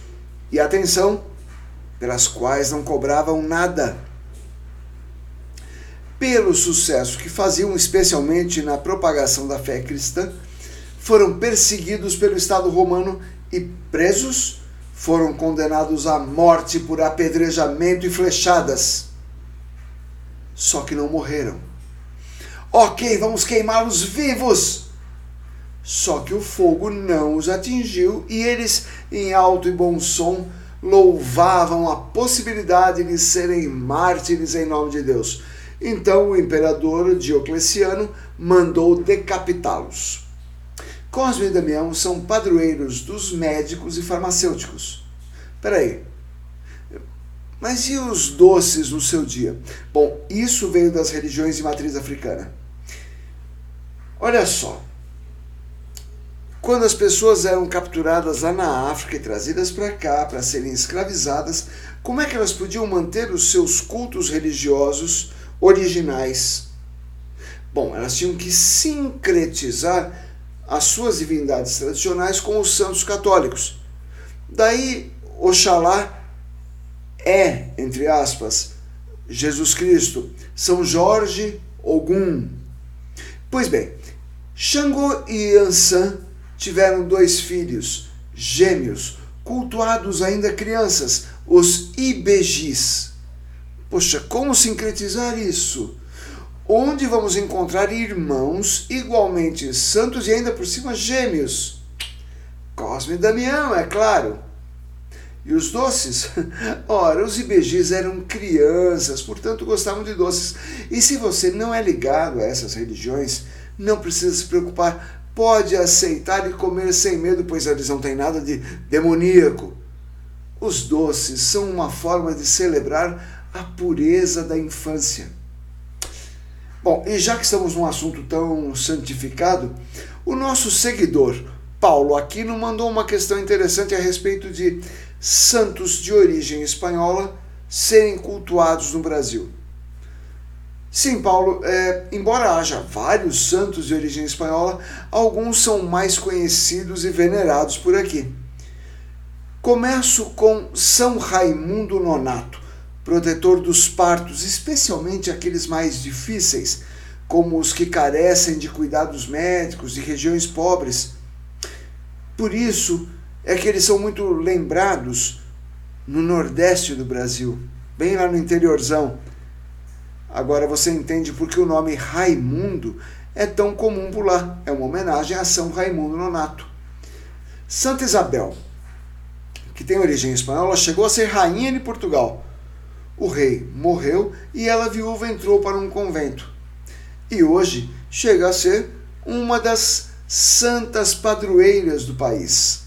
e, atenção, pelas quais não cobravam nada. Pelo sucesso que faziam, especialmente na propagação da fé cristã, foram perseguidos pelo Estado romano e presos, foram condenados à morte por apedrejamento e flechadas. Só que não morreram. Ok, vamos queimá-los vivos! Só que o fogo não os atingiu e eles, em alto e bom som, louvavam a possibilidade de serem mártires em nome de Deus. Então o imperador Diocleciano mandou decapitá-los. Cosme e Damião são padroeiros dos médicos e farmacêuticos. Peraí, mas e os doces no seu dia? Bom, isso veio das religiões de matriz africana. Olha só, quando as pessoas eram capturadas lá na África e trazidas para cá para serem escravizadas, como é que elas podiam manter os seus cultos religiosos originais? Bom, elas tinham que sincretizar as suas divindades tradicionais com os santos católicos. Daí, Oxalá é, entre aspas, Jesus Cristo, São Jorge, Ogum. Pois bem, Xangô e Ansan tiveram dois filhos, gêmeos, cultuados ainda crianças, os Ibejis. Poxa, como sincretizar isso? Onde vamos encontrar irmãos igualmente santos e ainda por cima gêmeos? Cosme e Damião, é claro. E os doces? Ora, os ibejis eram crianças, portanto gostavam de doces. E se você não é ligado a essas religiões, não precisa se preocupar, pode aceitar e comer sem medo, pois eles não têm nada de demoníaco. Os doces são uma forma de celebrar a pureza da infância. Bom, e já que estamos num assunto tão santificado, o nosso seguidor Paulo Aquino mandou uma questão interessante a respeito de santos de origem espanhola serem cultuados no Brasil. Sim, Paulo, é, embora haja vários santos de origem espanhola, alguns são mais conhecidos e venerados por aqui. Começo com São Raimundo Nonato, protetor dos partos, especialmente aqueles mais difíceis, como os que carecem de cuidados médicos de regiões pobres. Por isso é que eles são muito lembrados no Nordeste do Brasil, bem lá no interiorzão Agora você entende por que o nome Raimundo é tão comum por lá. É uma homenagem a São Raimundo Nonato. Santa Isabel, que tem origem espanhola, chegou a ser rainha de Portugal. O rei morreu e ela, viúva, entrou para um convento. E hoje chega a ser uma das santas padroeiras do país.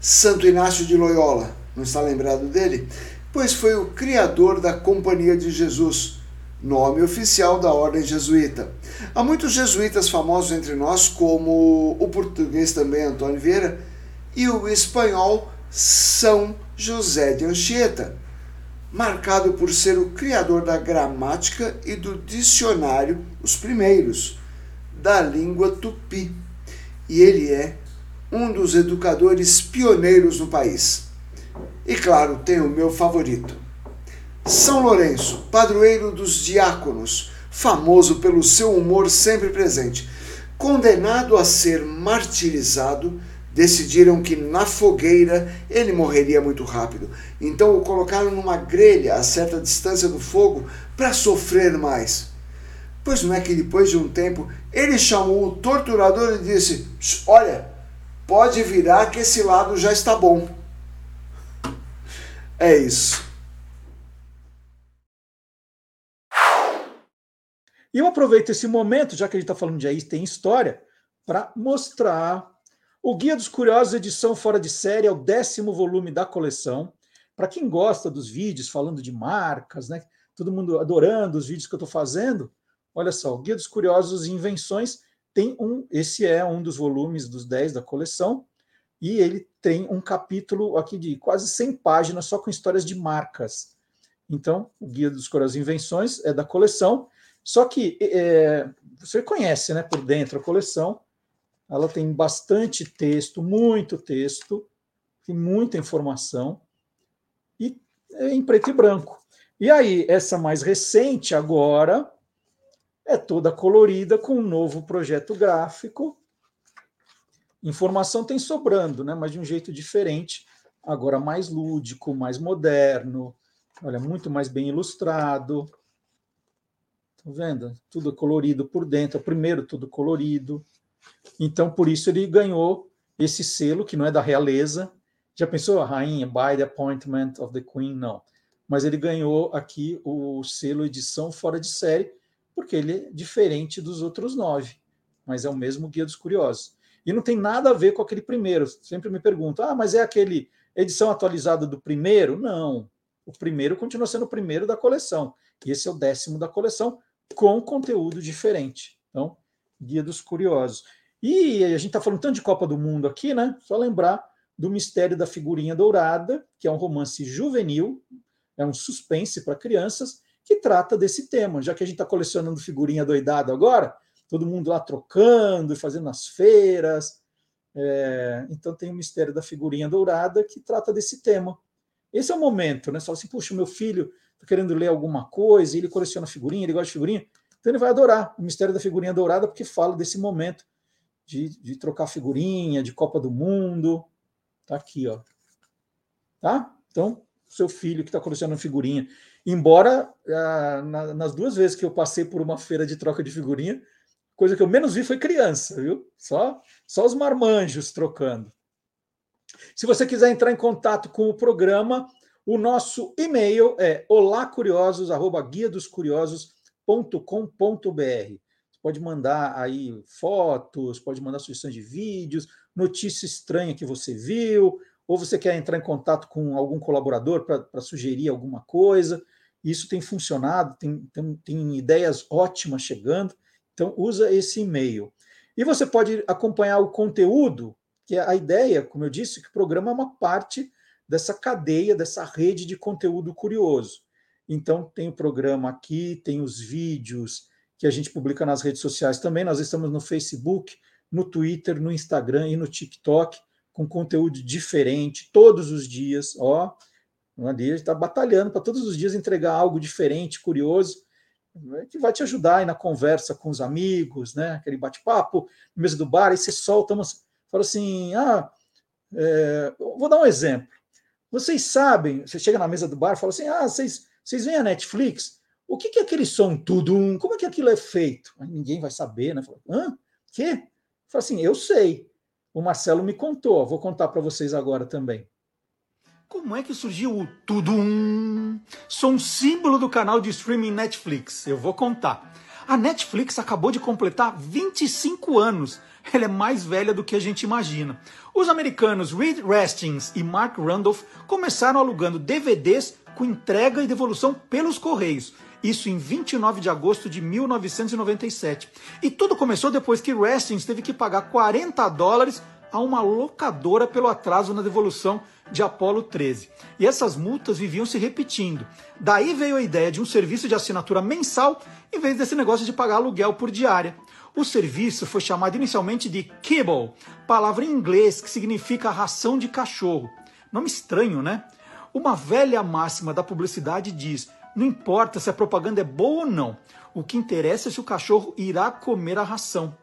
Santo Inácio de Loyola, não está lembrado dele? Pois foi o criador da Companhia de Jesus, nome oficial da ordem jesuíta. Há muitos jesuítas famosos entre nós, como o português também Antônio Vieira e o espanhol São José de Anchieta, marcado por ser o criador da gramática e do dicionário, os primeiros, da língua tupi. E ele é um dos educadores pioneiros no país. E claro, tem o meu favorito. São Lourenço, padroeiro dos diáconos, famoso pelo seu humor sempre presente. Condenado a ser martirizado, decidiram que na fogueira ele morreria muito rápido. Então o colocaram numa grelha a certa distância do fogo para sofrer mais. Pois não é que depois de um tempo ele chamou o torturador e disse: Olha, pode virar que esse lado já está bom. É isso. E eu aproveito esse momento, já que a gente está falando de aí tem história, para mostrar o Guia dos Curiosos, edição fora de série, é o décimo volume da coleção. Para quem gosta dos vídeos falando de marcas, né? Todo mundo adorando os vídeos que eu estou fazendo. Olha só, o Guia dos Curiosos e Invenções tem um. Esse é um dos volumes dos 10 da coleção. E ele tem um capítulo aqui de quase 100 páginas só com histórias de marcas. Então, o Guia dos Curiosos e Invenções é da coleção só que é, você conhece né, por dentro a coleção, ela tem bastante texto, muito texto, tem muita informação, e é em preto e branco. E aí, essa mais recente agora é toda colorida com um novo projeto gráfico. Informação tem sobrando, né? mas de um jeito diferente, agora mais lúdico, mais moderno, olha, muito mais bem ilustrado. Tá vendo? Tudo colorido por dentro. Primeiro, tudo colorido. Então, por isso ele ganhou esse selo, que não é da realeza. Já pensou a rainha, by the appointment of the queen? Não. Mas ele ganhou aqui o selo edição fora de série, porque ele é diferente dos outros nove, mas é o mesmo Guia dos Curiosos. E não tem nada a ver com aquele primeiro. Sempre me perguntam, ah, mas é aquele edição atualizada do primeiro? Não. O primeiro continua sendo o primeiro da coleção. E esse é o décimo da coleção, com conteúdo diferente. Então, Guia dos Curiosos. E a gente está falando tanto de Copa do Mundo aqui, né? Só lembrar do Mistério da Figurinha Dourada, que é um romance juvenil, é um suspense para crianças, que trata desse tema. Já que a gente está colecionando figurinha doidada agora, todo mundo lá trocando e fazendo as feiras. É, então tem o Mistério da Figurinha Dourada, que trata desse tema. Esse é o momento, né? Só assim, puxa, meu filho está querendo ler alguma coisa, ele coleciona figurinha, ele gosta de figurinha, então ele vai adorar o Mistério da Figurinha Dourada, porque fala desse momento de, de trocar figurinha, de Copa do Mundo. Tá aqui, ó. Tá? Então, seu filho que está colecionando figurinha. Embora, ah, na, nas duas vezes que eu passei por uma feira de troca de figurinha, coisa que eu menos vi foi criança, viu? Só, só os marmanjos trocando. Se você quiser entrar em contato com o programa, o nosso e-mail é olacuriosos@guiadoscuriosos.com.br. Você pode mandar aí fotos, pode mandar sugestões de vídeos, notícia estranha que você viu, ou você quer entrar em contato com algum colaborador para sugerir alguma coisa. Isso tem funcionado, tem, tem, tem ideias ótimas chegando. Então, usa esse e-mail. E você pode acompanhar o conteúdo, que é a ideia, como eu disse, que o programa é uma parte dessa cadeia, dessa rede de conteúdo curioso. Então, tem o programa aqui, tem os vídeos que a gente publica nas redes sociais também. Nós estamos no Facebook, no Twitter, no Instagram e no TikTok, com conteúdo diferente todos os dias. Ó, ali está batalhando para todos os dias entregar algo diferente, curioso, que vai te ajudar aí na conversa com os amigos, né? Aquele bate-papo, mesa do bar, aí você solta umas. Fala assim: ah, é, vou dar um exemplo. Vocês sabem, você chega na mesa do bar e fala assim: ah, vocês, vocês veem a Netflix? O que, que é aquele som tudo? Como é que aquilo é feito? Aí ninguém vai saber, né? Fala, Hã? Quê? Fala assim: eu sei. O Marcelo me contou, vou contar para vocês agora também. Como é que surgiu o Tudum? Sou um símbolo do canal de streaming Netflix. Eu vou contar. A Netflix acabou de completar 25 anos. Ela é mais velha do que a gente imagina. Os americanos Reed Hastings e Mark Randolph começaram alugando DVDs com entrega e devolução pelos correios. Isso em 29 de agosto de 1997. E tudo começou depois que Hastings teve que pagar 40 dólares a uma locadora pelo atraso na devolução de Apollo 13. E essas multas viviam se repetindo. Daí veio a ideia de um serviço de assinatura mensal em vez desse negócio de pagar aluguel por diária. O serviço foi chamado inicialmente de Kibble, palavra em inglês que significa ração de cachorro. Nome estranho, né? Uma velha máxima da publicidade diz: não importa se a propaganda é boa ou não, o que interessa é se o cachorro irá comer a ração.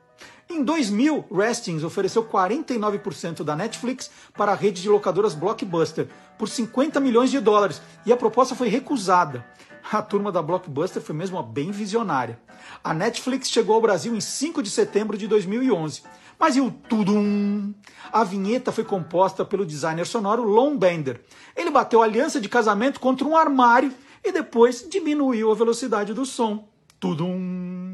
Em 2000, Restings ofereceu 49% da Netflix para a rede de locadoras Blockbuster por 50 milhões de dólares e a proposta foi recusada. A turma da Blockbuster foi mesmo bem visionária. A Netflix chegou ao Brasil em 5 de setembro de 2011. Mas e o tudum? A vinheta foi composta pelo designer sonoro Lon Bender. Ele bateu aliança de casamento contra um armário e depois diminuiu a velocidade do som. Tudum.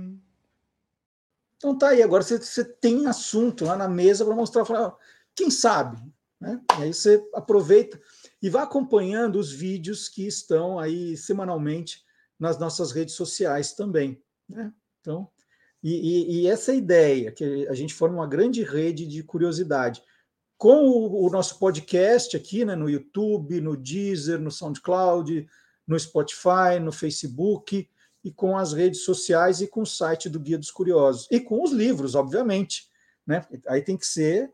Então tá aí, agora você, você tem assunto lá na mesa para mostrar, falar, quem sabe, né? E aí você aproveita e vai acompanhando os vídeos que estão aí semanalmente nas nossas redes sociais também, né? Então, e, e, e essa ideia, que a gente forma uma grande rede de curiosidade, com o, o, nosso podcast aqui, né, no YouTube, no Deezer, no SoundCloud, no Spotify, no Facebook, e com as redes sociais e com o site do Guia dos Curiosos. E com os livros, obviamente. Né? Aí tem que ser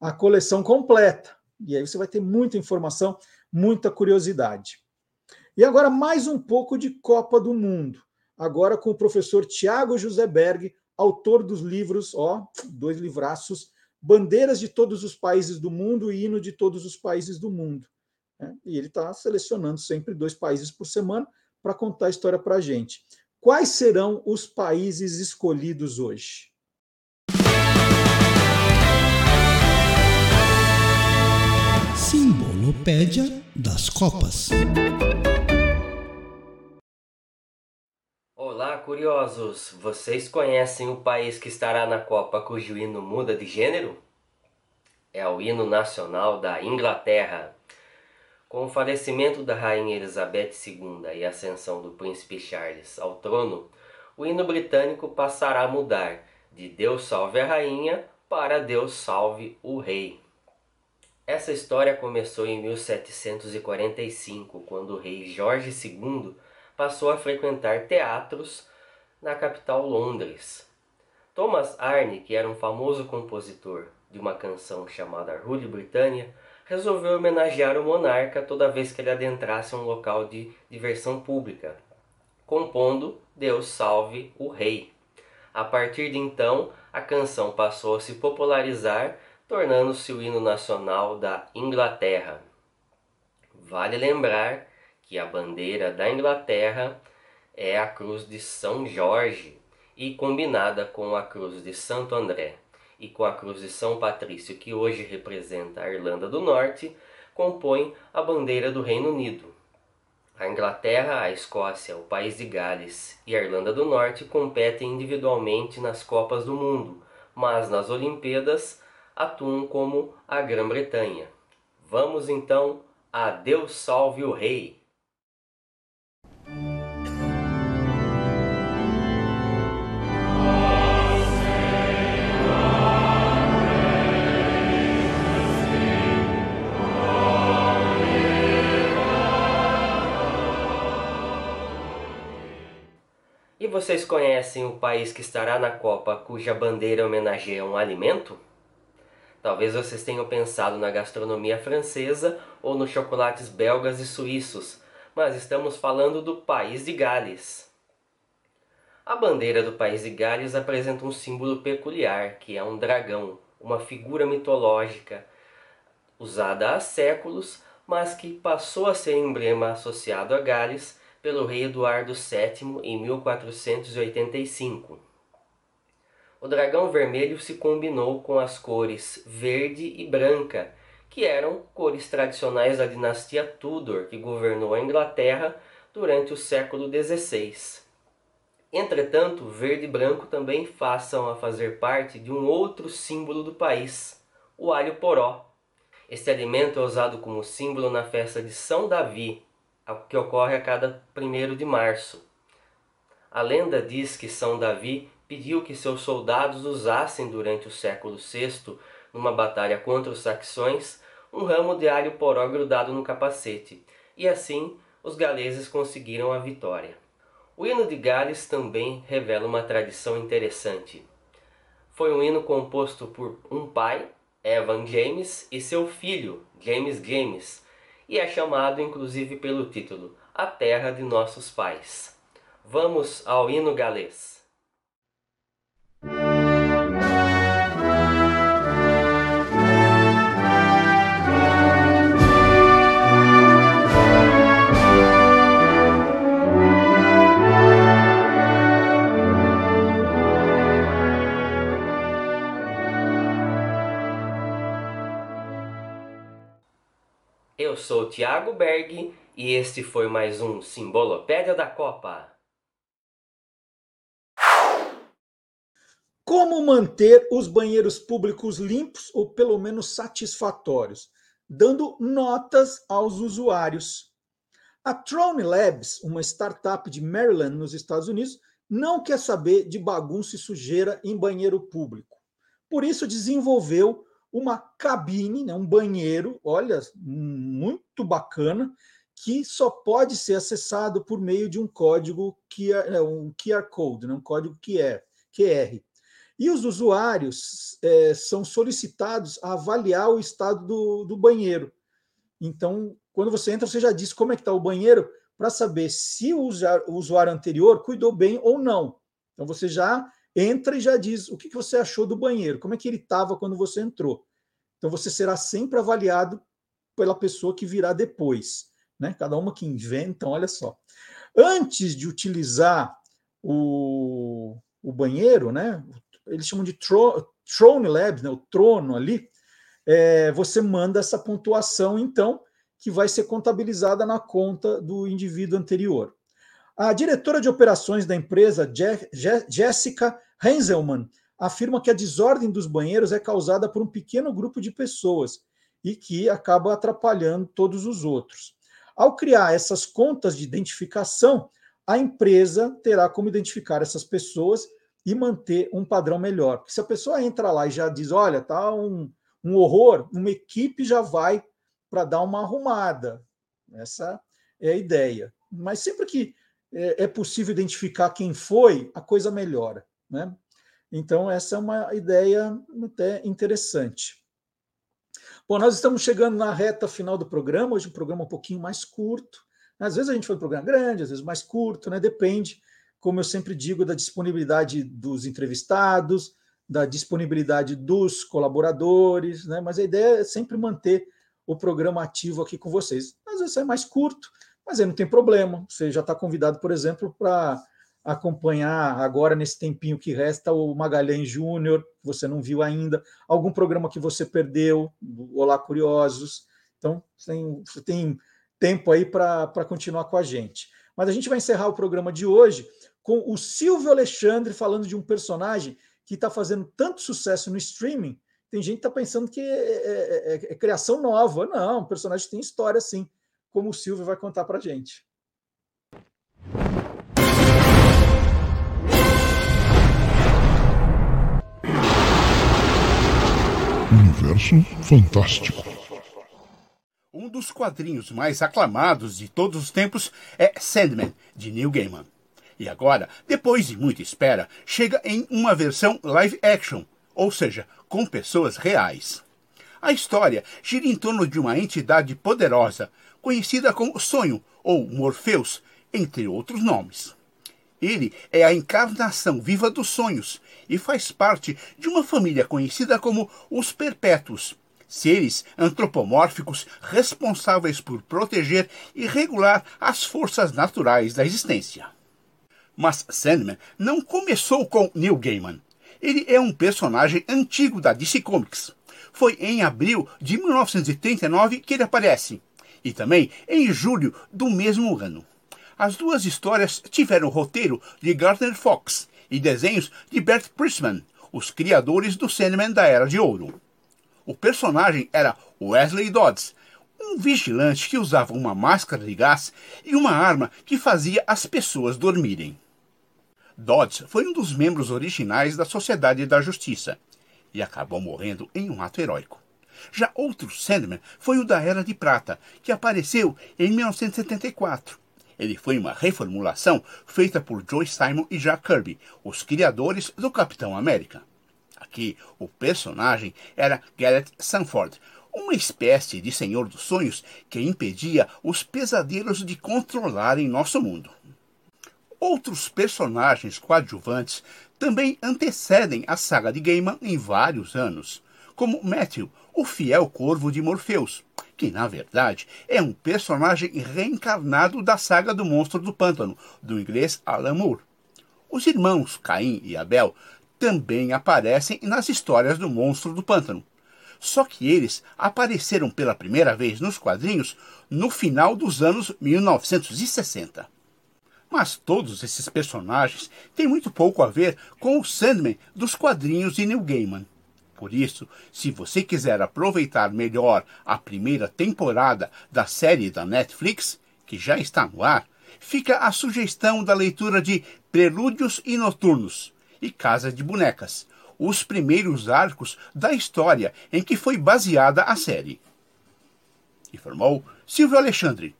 a coleção completa. E aí você vai ter muita informação, muita curiosidade. E agora mais um pouco de Copa do Mundo. Agora com o professor Tiago Joseberg, autor dos livros, ó, dois livraços, Bandeiras de todos os países do mundo e Hino de todos os países do mundo. Né? E ele está selecionando sempre dois países por semana para contar a história para a gente. Quais serão os países escolhidos hoje? Simbolopédia das Copas. Olá, curiosos! Vocês conhecem o país que estará na Copa cujo hino muda de gênero? É o hino nacional da Inglaterra. Com o falecimento da Rainha Elizabeth II e a ascensão do Príncipe Charles ao trono, o hino britânico passará a mudar de Deus salve a Rainha para Deus salve o Rei. Essa história começou em 1745, quando o rei Jorge II passou a frequentar teatros na capital Londres. Thomas Arne, que era um famoso compositor de uma canção chamada Rule Britannia, resolveu homenagear o monarca toda vez que ele adentrasse um local de diversão pública, compondo Deus Salve o Rei. A partir de então, a canção passou a se popularizar, tornando-se o hino nacional da Inglaterra. Vale lembrar que a bandeira da Inglaterra é a cruz de São Jorge e combinada com a cruz de Santo André e com a cruz de São Patrício, que hoje representa a Irlanda do Norte, compõem a bandeira do Reino Unido. A Inglaterra, a Escócia, o País de Gales e a Irlanda do Norte competem individualmente nas Copas do Mundo, mas nas Olimpíadas atuam como a Grã-Bretanha. Vamos então a Deus salve o Rei! Vocês conhecem o país que estará na Copa cuja bandeira homenageia um alimento? Talvez vocês tenham pensado na gastronomia francesa ou nos chocolates belgas e suíços, mas estamos falando do país de Gales. A bandeira do país de Gales apresenta um símbolo peculiar, que é um dragão, uma figura mitológica usada há séculos, mas que passou a ser emblema associado a Gales pelo rei Eduardo VII em 1485. O dragão vermelho se combinou com as cores verde e branca, que eram cores tradicionais da dinastia Tudor, que governou a Inglaterra durante o século XVI. Entretanto, verde e branco também façam a fazer parte de um outro símbolo do país, o alho poró. Este alimento é usado como símbolo na festa de São Davi, que ocorre a cada 1 de março. A lenda diz que São Davi pediu que seus soldados usassem durante o século VI, numa batalha contra os saxões, um ramo de alho poró grudado no capacete, e assim os galeses conseguiram a vitória. O hino de Gales também revela uma tradição interessante. Foi um hino composto por um pai, Evan James, e seu filho, James James, e é chamado inclusive pelo título A Terra de Nossos Pais. Vamos ao hino galês. Sou Thiago Berg e este foi mais um Simbolopédia da Copa. Como manter os banheiros públicos limpos ou pelo menos satisfatórios? Dando notas aos usuários. A Tron Labs, uma startup de Maryland, nos Estados Unidos, não quer saber de bagunça e sujeira em banheiro público. Por isso, desenvolveu uma cabine, né, um banheiro, olha, muito bacana, que só pode ser acessado por meio de um código QR, é, um QR Code, né, um código QR. QR. E os usuários é, são solicitados a avaliar o estado do, do banheiro. Então, quando você entra, você já diz como é que está o banheiro para saber se o usuário anterior cuidou bem ou não. Então, você já entra e já diz o que você achou do banheiro, como é que ele estava quando você entrou. Então você será sempre avaliado pela pessoa que virá depois, né? Cada uma que inventa, olha só. Antes de utilizar o, o banheiro, né? Eles chamam de tro, Throne Labs, né? O trono ali. É, você manda essa pontuação, então, que vai ser contabilizada na conta do indivíduo anterior. A diretora de operações da empresa, Jessica Henselman, afirma que a desordem dos banheiros é causada por um pequeno grupo de pessoas e que acaba atrapalhando todos os outros. Ao criar essas contas de identificação, a empresa terá como identificar essas pessoas e manter um padrão melhor. Porque se a pessoa entra lá e já diz, olha, tá um, um horror, uma equipe já vai para dar uma arrumada. Essa é a ideia. Mas sempre que é, é possível identificar quem foi, a coisa melhora. Né? Então, essa é uma ideia até interessante. Bom, nós estamos chegando na reta final do programa, hoje um programa um pouquinho mais curto. Às vezes a gente faz um programa grande, às vezes mais curto, né? Depende, como eu sempre digo, da disponibilidade dos entrevistados, da disponibilidade dos colaboradores, né? Mas a ideia é sempre manter o programa ativo aqui com vocês. Às vezes é mais curto, mas aí não tem problema. Você já está convidado, por exemplo, para acompanhar agora nesse tempinho que resta o Magalhães Júnior, que você não viu ainda, algum programa que você perdeu, Olá Curiosos. Então, tem, você tem tempo aí para continuar com a gente. Mas a gente vai encerrar o programa de hoje com o Silvio Alexandre falando de um personagem que está fazendo tanto sucesso no streaming. Tem gente que está pensando que é, é, é, é criação nova. Não, o personagem tem história sim como o Silvio vai contar para a gente. Universo Fantástico. Um dos quadrinhos mais aclamados de todos os tempos é Sandman, de Neil Gaiman. E agora, depois de muita espera, chega em uma versão live action, ou seja, com pessoas reais. A história gira em torno de uma entidade poderosa, conhecida como Sonho ou Morpheus, entre outros nomes. Ele é a encarnação viva dos sonhos e faz parte de uma família conhecida como os Perpétuos, seres antropomórficos responsáveis por proteger e regular as forças naturais da existência. Mas Sandman não começou com Neil Gaiman. Ele é um personagem antigo da DC Comics. Foi em abril de 1939 que ele aparece e também em julho do mesmo ano. As duas histórias tiveram roteiro de Gardner Fox e desenhos de Bert Priestman, os criadores do Sandman da Era de Ouro. O personagem era Wesley Dodds, um vigilante que usava uma máscara de gás e uma arma que fazia as pessoas dormirem. Dodds foi um dos membros originais da Sociedade da Justiça e acabou morrendo em um ato heróico. Já outro Sandman foi o da Era de Prata, que apareceu em 1974. Ele foi uma reformulação feita por Joe Simon e Jack Kirby, os criadores do Capitão América. Aqui, o personagem era Garrett Sanford, uma espécie de senhor dos sonhos que impedia os pesadelos de controlarem nosso mundo. Outros personagens coadjuvantes também antecedem a saga de Gaiman em vários anos, como Matthew, o fiel corvo de Morpheus, que na verdade é um personagem reencarnado da saga do Monstro do Pântano, do inglês Alan Moore. Os irmãos Caim e Abel também aparecem nas histórias do Monstro do Pântano. Só que eles apareceram pela primeira vez nos quadrinhos no final dos anos 1960. Mas todos esses personagens têm muito pouco a ver com o Sandman dos quadrinhos de Neil Gaiman. Por isso, se você quiser aproveitar melhor a primeira temporada da série da Netflix, que já está no ar, fica a sugestão da leitura de Prelúdios e Noturnos e Casa de Bonecas, os primeiros arcos da história em que foi baseada a série. Informou Silvio Alexandre.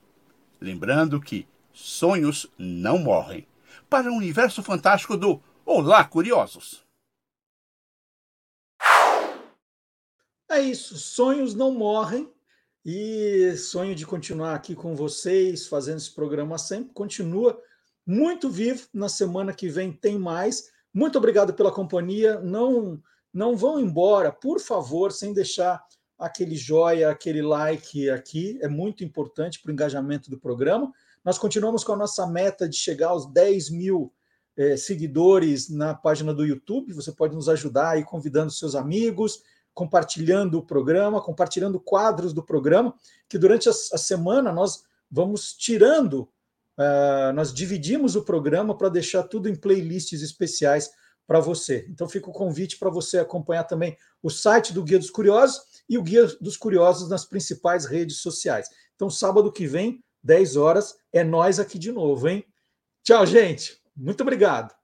Lembrando que sonhos não morrem. Para o universo fantástico do Olá, Curiosos! É isso, sonhos não morrem e sonho de continuar aqui com vocês, fazendo esse programa sempre, continua muito vivo. Na semana que vem tem mais. Muito obrigado pela companhia. Não, não vão embora, por favor, sem deixar aquele joia, aquele like aqui. É muito importante para o engajamento do programa. Nós continuamos com a nossa meta de chegar aos 10 mil eh, seguidores na página do YouTube. Você pode nos ajudar aí convidando seus amigos, compartilhando o programa, compartilhando quadros do programa, que durante a, a semana nós vamos tirando Uh, nós dividimos o programa para deixar tudo em playlists especiais para você. Então fica o convite para você acompanhar também o site do Guia dos Curiosos e o Guia dos Curiosos nas principais redes sociais. Então sábado que vem, 10 horas, é nós aqui de novo, hein? Tchau, gente. Muito obrigado.